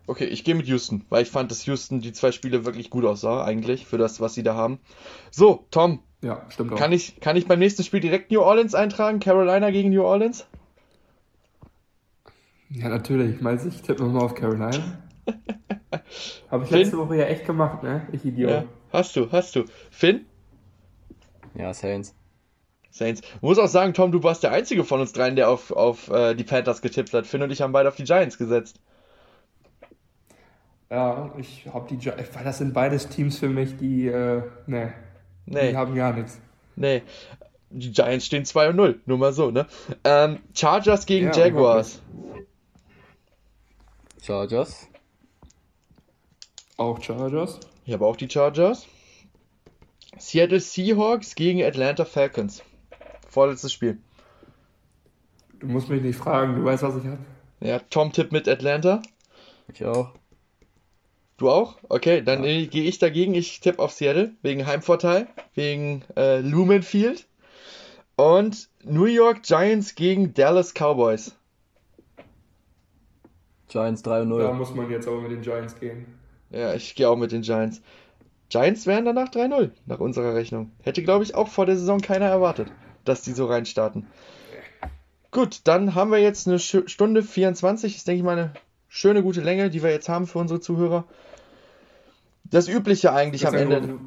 Okay, ich gehe mit Houston, weil ich fand, dass Houston die zwei Spiele wirklich gut aussah, eigentlich, für das, was sie da haben. So, Tom,
Ja, stimmt auch.
kann ich, kann ich beim nächsten Spiel direkt New Orleans eintragen? Carolina gegen New Orleans?
Ja, natürlich. Mal ich tippe mal auf Carolina. Habe ich
Finn?
letzte Woche ja echt gemacht, ne? Ich Idiot.
Ja, hast du, hast du. Finn?
Ja, Saints.
Saints. Muss auch sagen, Tom, du warst der einzige von uns dreien, der auf, auf äh, die Panthers getippt hat. Finn und ich haben beide auf die Giants gesetzt.
Ja, ich habe die Gi weil das sind beides Teams für mich, die, äh, ne,
Nee.
die haben gar nichts.
Nee. Die Giants stehen 2 und 0. Nur mal so, ne? Ähm, Chargers gegen
Ja,
Jaguars.
Chargers.
Auch Chargers.
Ich habe auch die Chargers. Seattle Seahawks gegen Atlanta Falcons. Vorletztes Spiel.
Du musst mich nicht fragen, du weißt, was ich habe.
Ja, Tom tippt mit Atlanta.
Ich auch.
Du auch? Okay, dann äh, gehe ich dagegen. Ich tippe auf Seattle wegen Heimvorteil, wegen äh, Lumen Field. Und New York Giants gegen Dallas Cowboys.
Giants 3 und
Da
0.
muss man jetzt aber mit den Giants gehen.
Ja, ich gehe auch mit den Giants. Giants wären danach 3-0, nach unserer Rechnung. Hätte, glaube ich, auch vor der Saison keiner erwartet, dass die so reinstarten. Gut, dann haben wir jetzt eine Stunde 24. Ist, denke ich mal, eine schöne, gute Länge, die wir jetzt haben für unsere Zuhörer. Das Übliche eigentlich am
Das ist
Ende.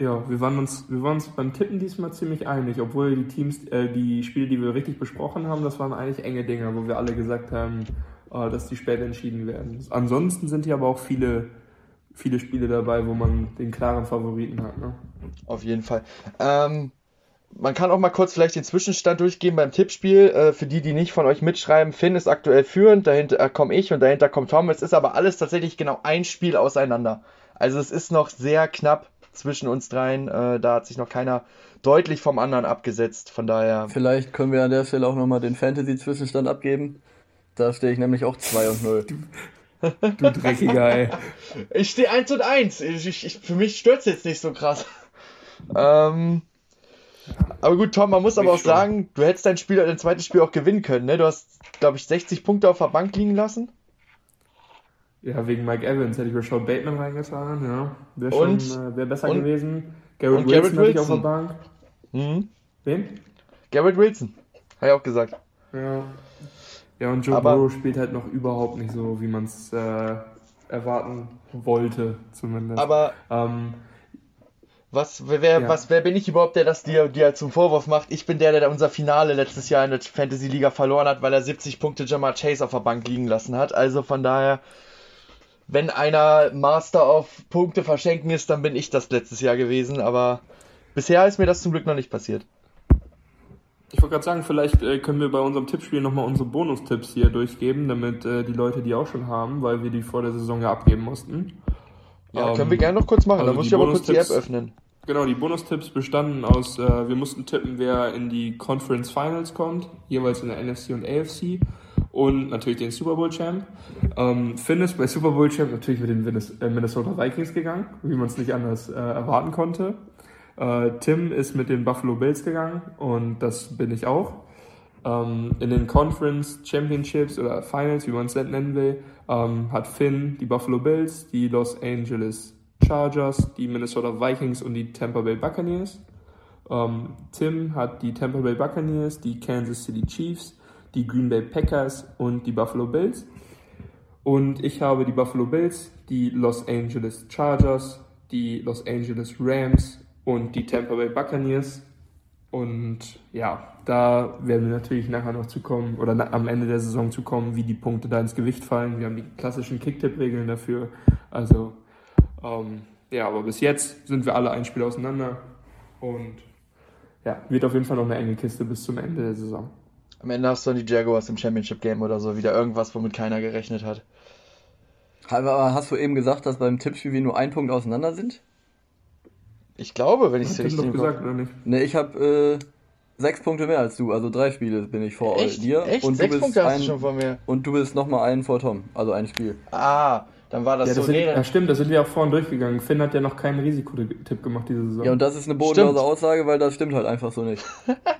Ja, wir waren uns, wir waren uns beim Tippen diesmal ziemlich einig, obwohl die Teams, äh, die Spiele, die wir richtig besprochen haben, das waren eigentlich enge Dinger, wo wir alle gesagt haben, äh, dass die später entschieden werden. Ansonsten sind hier aber auch viele, viele Spiele dabei, wo man den klaren Favoriten hat. Ne?
Auf jeden Fall. Ähm, man kann auch mal kurz vielleicht den Zwischenstand durchgehen beim Tippspiel. Äh, für die, die nicht von euch mitschreiben, Finn ist aktuell führend, dahinter äh, komme ich und dahinter kommt Tom. Es ist aber alles tatsächlich genau ein Spiel auseinander. Also es ist noch sehr knapp zwischen uns dreien. Äh, da hat sich noch keiner deutlich vom anderen abgesetzt. Von daher.
Vielleicht können wir an der Stelle auch nochmal den Fantasy-Zwischenstand abgeben. Da stehe ich nämlich auch 2 und 0.
Du dreckiger, ey.
Ich stehe 1 und 1. Ich, ich, ich, für mich stört es jetzt nicht so krass. Ähm, Aber gut, Tom, man muss aber auch schon. sagen, du hättest dein Spiel, dein zweites Spiel auch gewinnen können, ne? Du hast, glaube ich, 60 Punkte auf der Bank liegen lassen.
Ja, wegen Mike Evans hätte ich Rashad Bateman reingetan, ja. Wäre schon äh, wär besser und, gewesen. Garrett Wilson, Garrett Wilson. auf der Bank. Mhm. Wen?
Garrett Wilson. Habe ich auch gesagt.
Ja. Ja, und Joe Aber, Burrow spielt halt noch überhaupt nicht so, wie man es äh, erwarten wollte, zumindest.
Aber ähm, was, wer, ja. was, wer bin ich überhaupt, der das dir, dir zum Vorwurf macht? Ich bin der, der unser Finale letztes Jahr in der Fantasy Liga verloren hat, weil er 70 Punkte Jamar Chase auf der Bank liegen lassen hat. Also von daher wenn einer Master auf Punkte verschenken ist, dann bin ich das letztes Jahr gewesen, aber bisher ist mir das zum Glück noch nicht passiert.
Ich wollte gerade sagen, vielleicht äh, können wir bei unserem Tippspiel nochmal unsere Bonustipps hier durchgeben, damit äh, die Leute die auch schon haben, weil wir die vor der Saison ja abgeben mussten.
Ja, ähm, können wir gerne noch kurz machen, also da muss ich aber kurz die App öffnen.
Genau, die Bonustipps bestanden aus, äh, wir mussten tippen, wer in die Conference Finals kommt, jeweils in der NFC und AFC und natürlich den Super Bowl Champ. Ähm, Finn ist bei Super Bowl Champ natürlich mit den äh, Minnesota Vikings gegangen, wie man es nicht anders äh, erwarten konnte. Äh, Tim ist mit den Buffalo Bills gegangen und das bin ich auch. Ähm, in den Conference Championships oder Finals, wie man es nennen will, ähm, hat Finn die Buffalo Bills, die Los Angeles Chargers, die Minnesota Vikings und die Tampa Bay Buccaneers. Ähm, Tim hat die Tampa Bay Buccaneers, die Kansas City Chiefs, die Green Bay Packers und die Buffalo Bills. Und ich habe die Buffalo Bills, die Los Angeles Chargers, die Los Angeles Rams und die Tampa Bay Buccaneers. Und ja, da werden wir natürlich nachher noch zu kommen oder am Ende der Saison zu kommen, wie die Punkte da ins Gewicht fallen. Wir haben die klassischen Kicktipp-Regeln dafür. Also, ähm, ja, aber bis jetzt sind wir alle ein Spiel auseinander. Und ja, wird auf jeden Fall noch eine enge Kiste bis zum Ende der Saison.
Am Ende hast du dann die Jaguars im Championship Game oder so. Wieder irgendwas, womit keiner gerechnet hat.
Aber hast du eben gesagt, dass beim Tippspiel wir nur ein Punkt auseinander sind?
Ich glaube, wenn ich es richtig
gesagt oder nicht?
Ne, ich habe äh, sechs Punkte mehr als du. Also drei Spiele bin ich vor
Echt?
dir.
Echt?
Und
sechs
du
bist Punkte
ein,
hast du schon vor mir.
Und du bist nochmal einen vor Tom. Also ein Spiel.
Ah, dann war das,
ja,
das
so.
Sind,
ja, stimmt, da sind wir auch vorhin durchgegangen. Finn hat ja noch keinen Risikotipp gemacht diese Saison.
Ja, und das ist eine bodenlose Aussage, weil das stimmt halt einfach so nicht.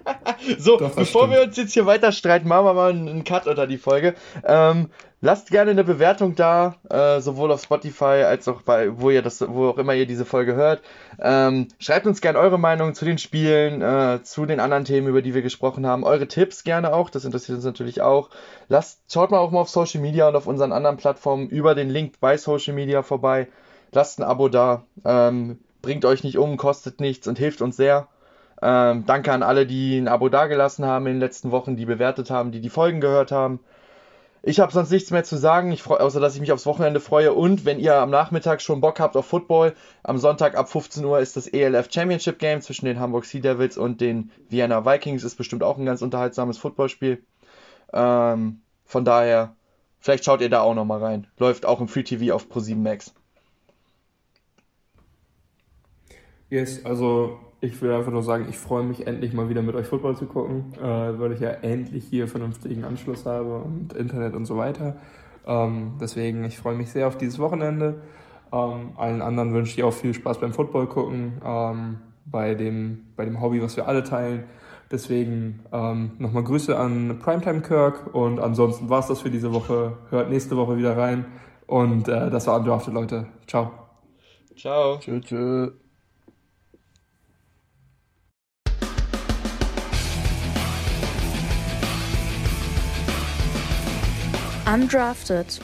so, Doch, bevor stimmt. wir uns jetzt hier weiter streiten, machen wir mal einen Cut unter die Folge. Ähm, lasst gerne eine Bewertung da, äh, sowohl auf Spotify als auch bei, wo ihr das, wo auch immer ihr diese Folge hört. Ähm, schreibt uns gerne eure Meinung zu den Spielen, äh, zu den anderen Themen, über die wir gesprochen haben. Eure Tipps gerne auch, das interessiert uns natürlich auch. Lasst, schaut mal auch mal auf Social Media und auf unseren anderen Plattformen über den Link bei Social Media vorbei. Lasst ein Abo da. Ähm, bringt euch nicht um, kostet nichts und hilft uns sehr. Ähm, danke an alle, die ein Abo dagelassen haben in den letzten Wochen, die bewertet haben, die die Folgen gehört haben. Ich habe sonst nichts mehr zu sagen, ich freu, außer dass ich mich aufs Wochenende freue. Und wenn ihr am Nachmittag schon Bock habt auf Football, am Sonntag ab 15 Uhr ist das ELF Championship Game zwischen den Hamburg Sea Devils und den Vienna Vikings. Ist bestimmt auch ein ganz unterhaltsames Footballspiel. Ähm, von daher, vielleicht schaut ihr da auch nochmal rein. Läuft auch im Free TV auf Pro7 Max.
Yes, also ich will einfach nur sagen, ich freue mich endlich mal wieder mit euch Football zu gucken, äh, weil ich ja endlich hier vernünftigen Anschluss habe und Internet und so weiter. Ähm, deswegen, ich freue mich sehr auf dieses Wochenende. Ähm, allen anderen wünsche ich auch viel Spaß beim Football gucken, ähm, bei, dem, bei dem Hobby, was wir alle teilen. Deswegen ähm, nochmal Grüße an Primetime Kirk und ansonsten war es das für diese Woche. Hört nächste Woche wieder rein und äh, das war Undrafted, Leute. Ciao.
Ciao.
Tschüss. tschüss.
Undrafted.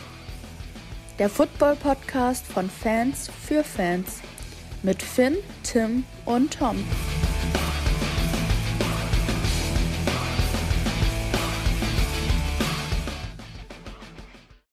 Der Football-Podcast von Fans für Fans mit Finn, Tim und Tom.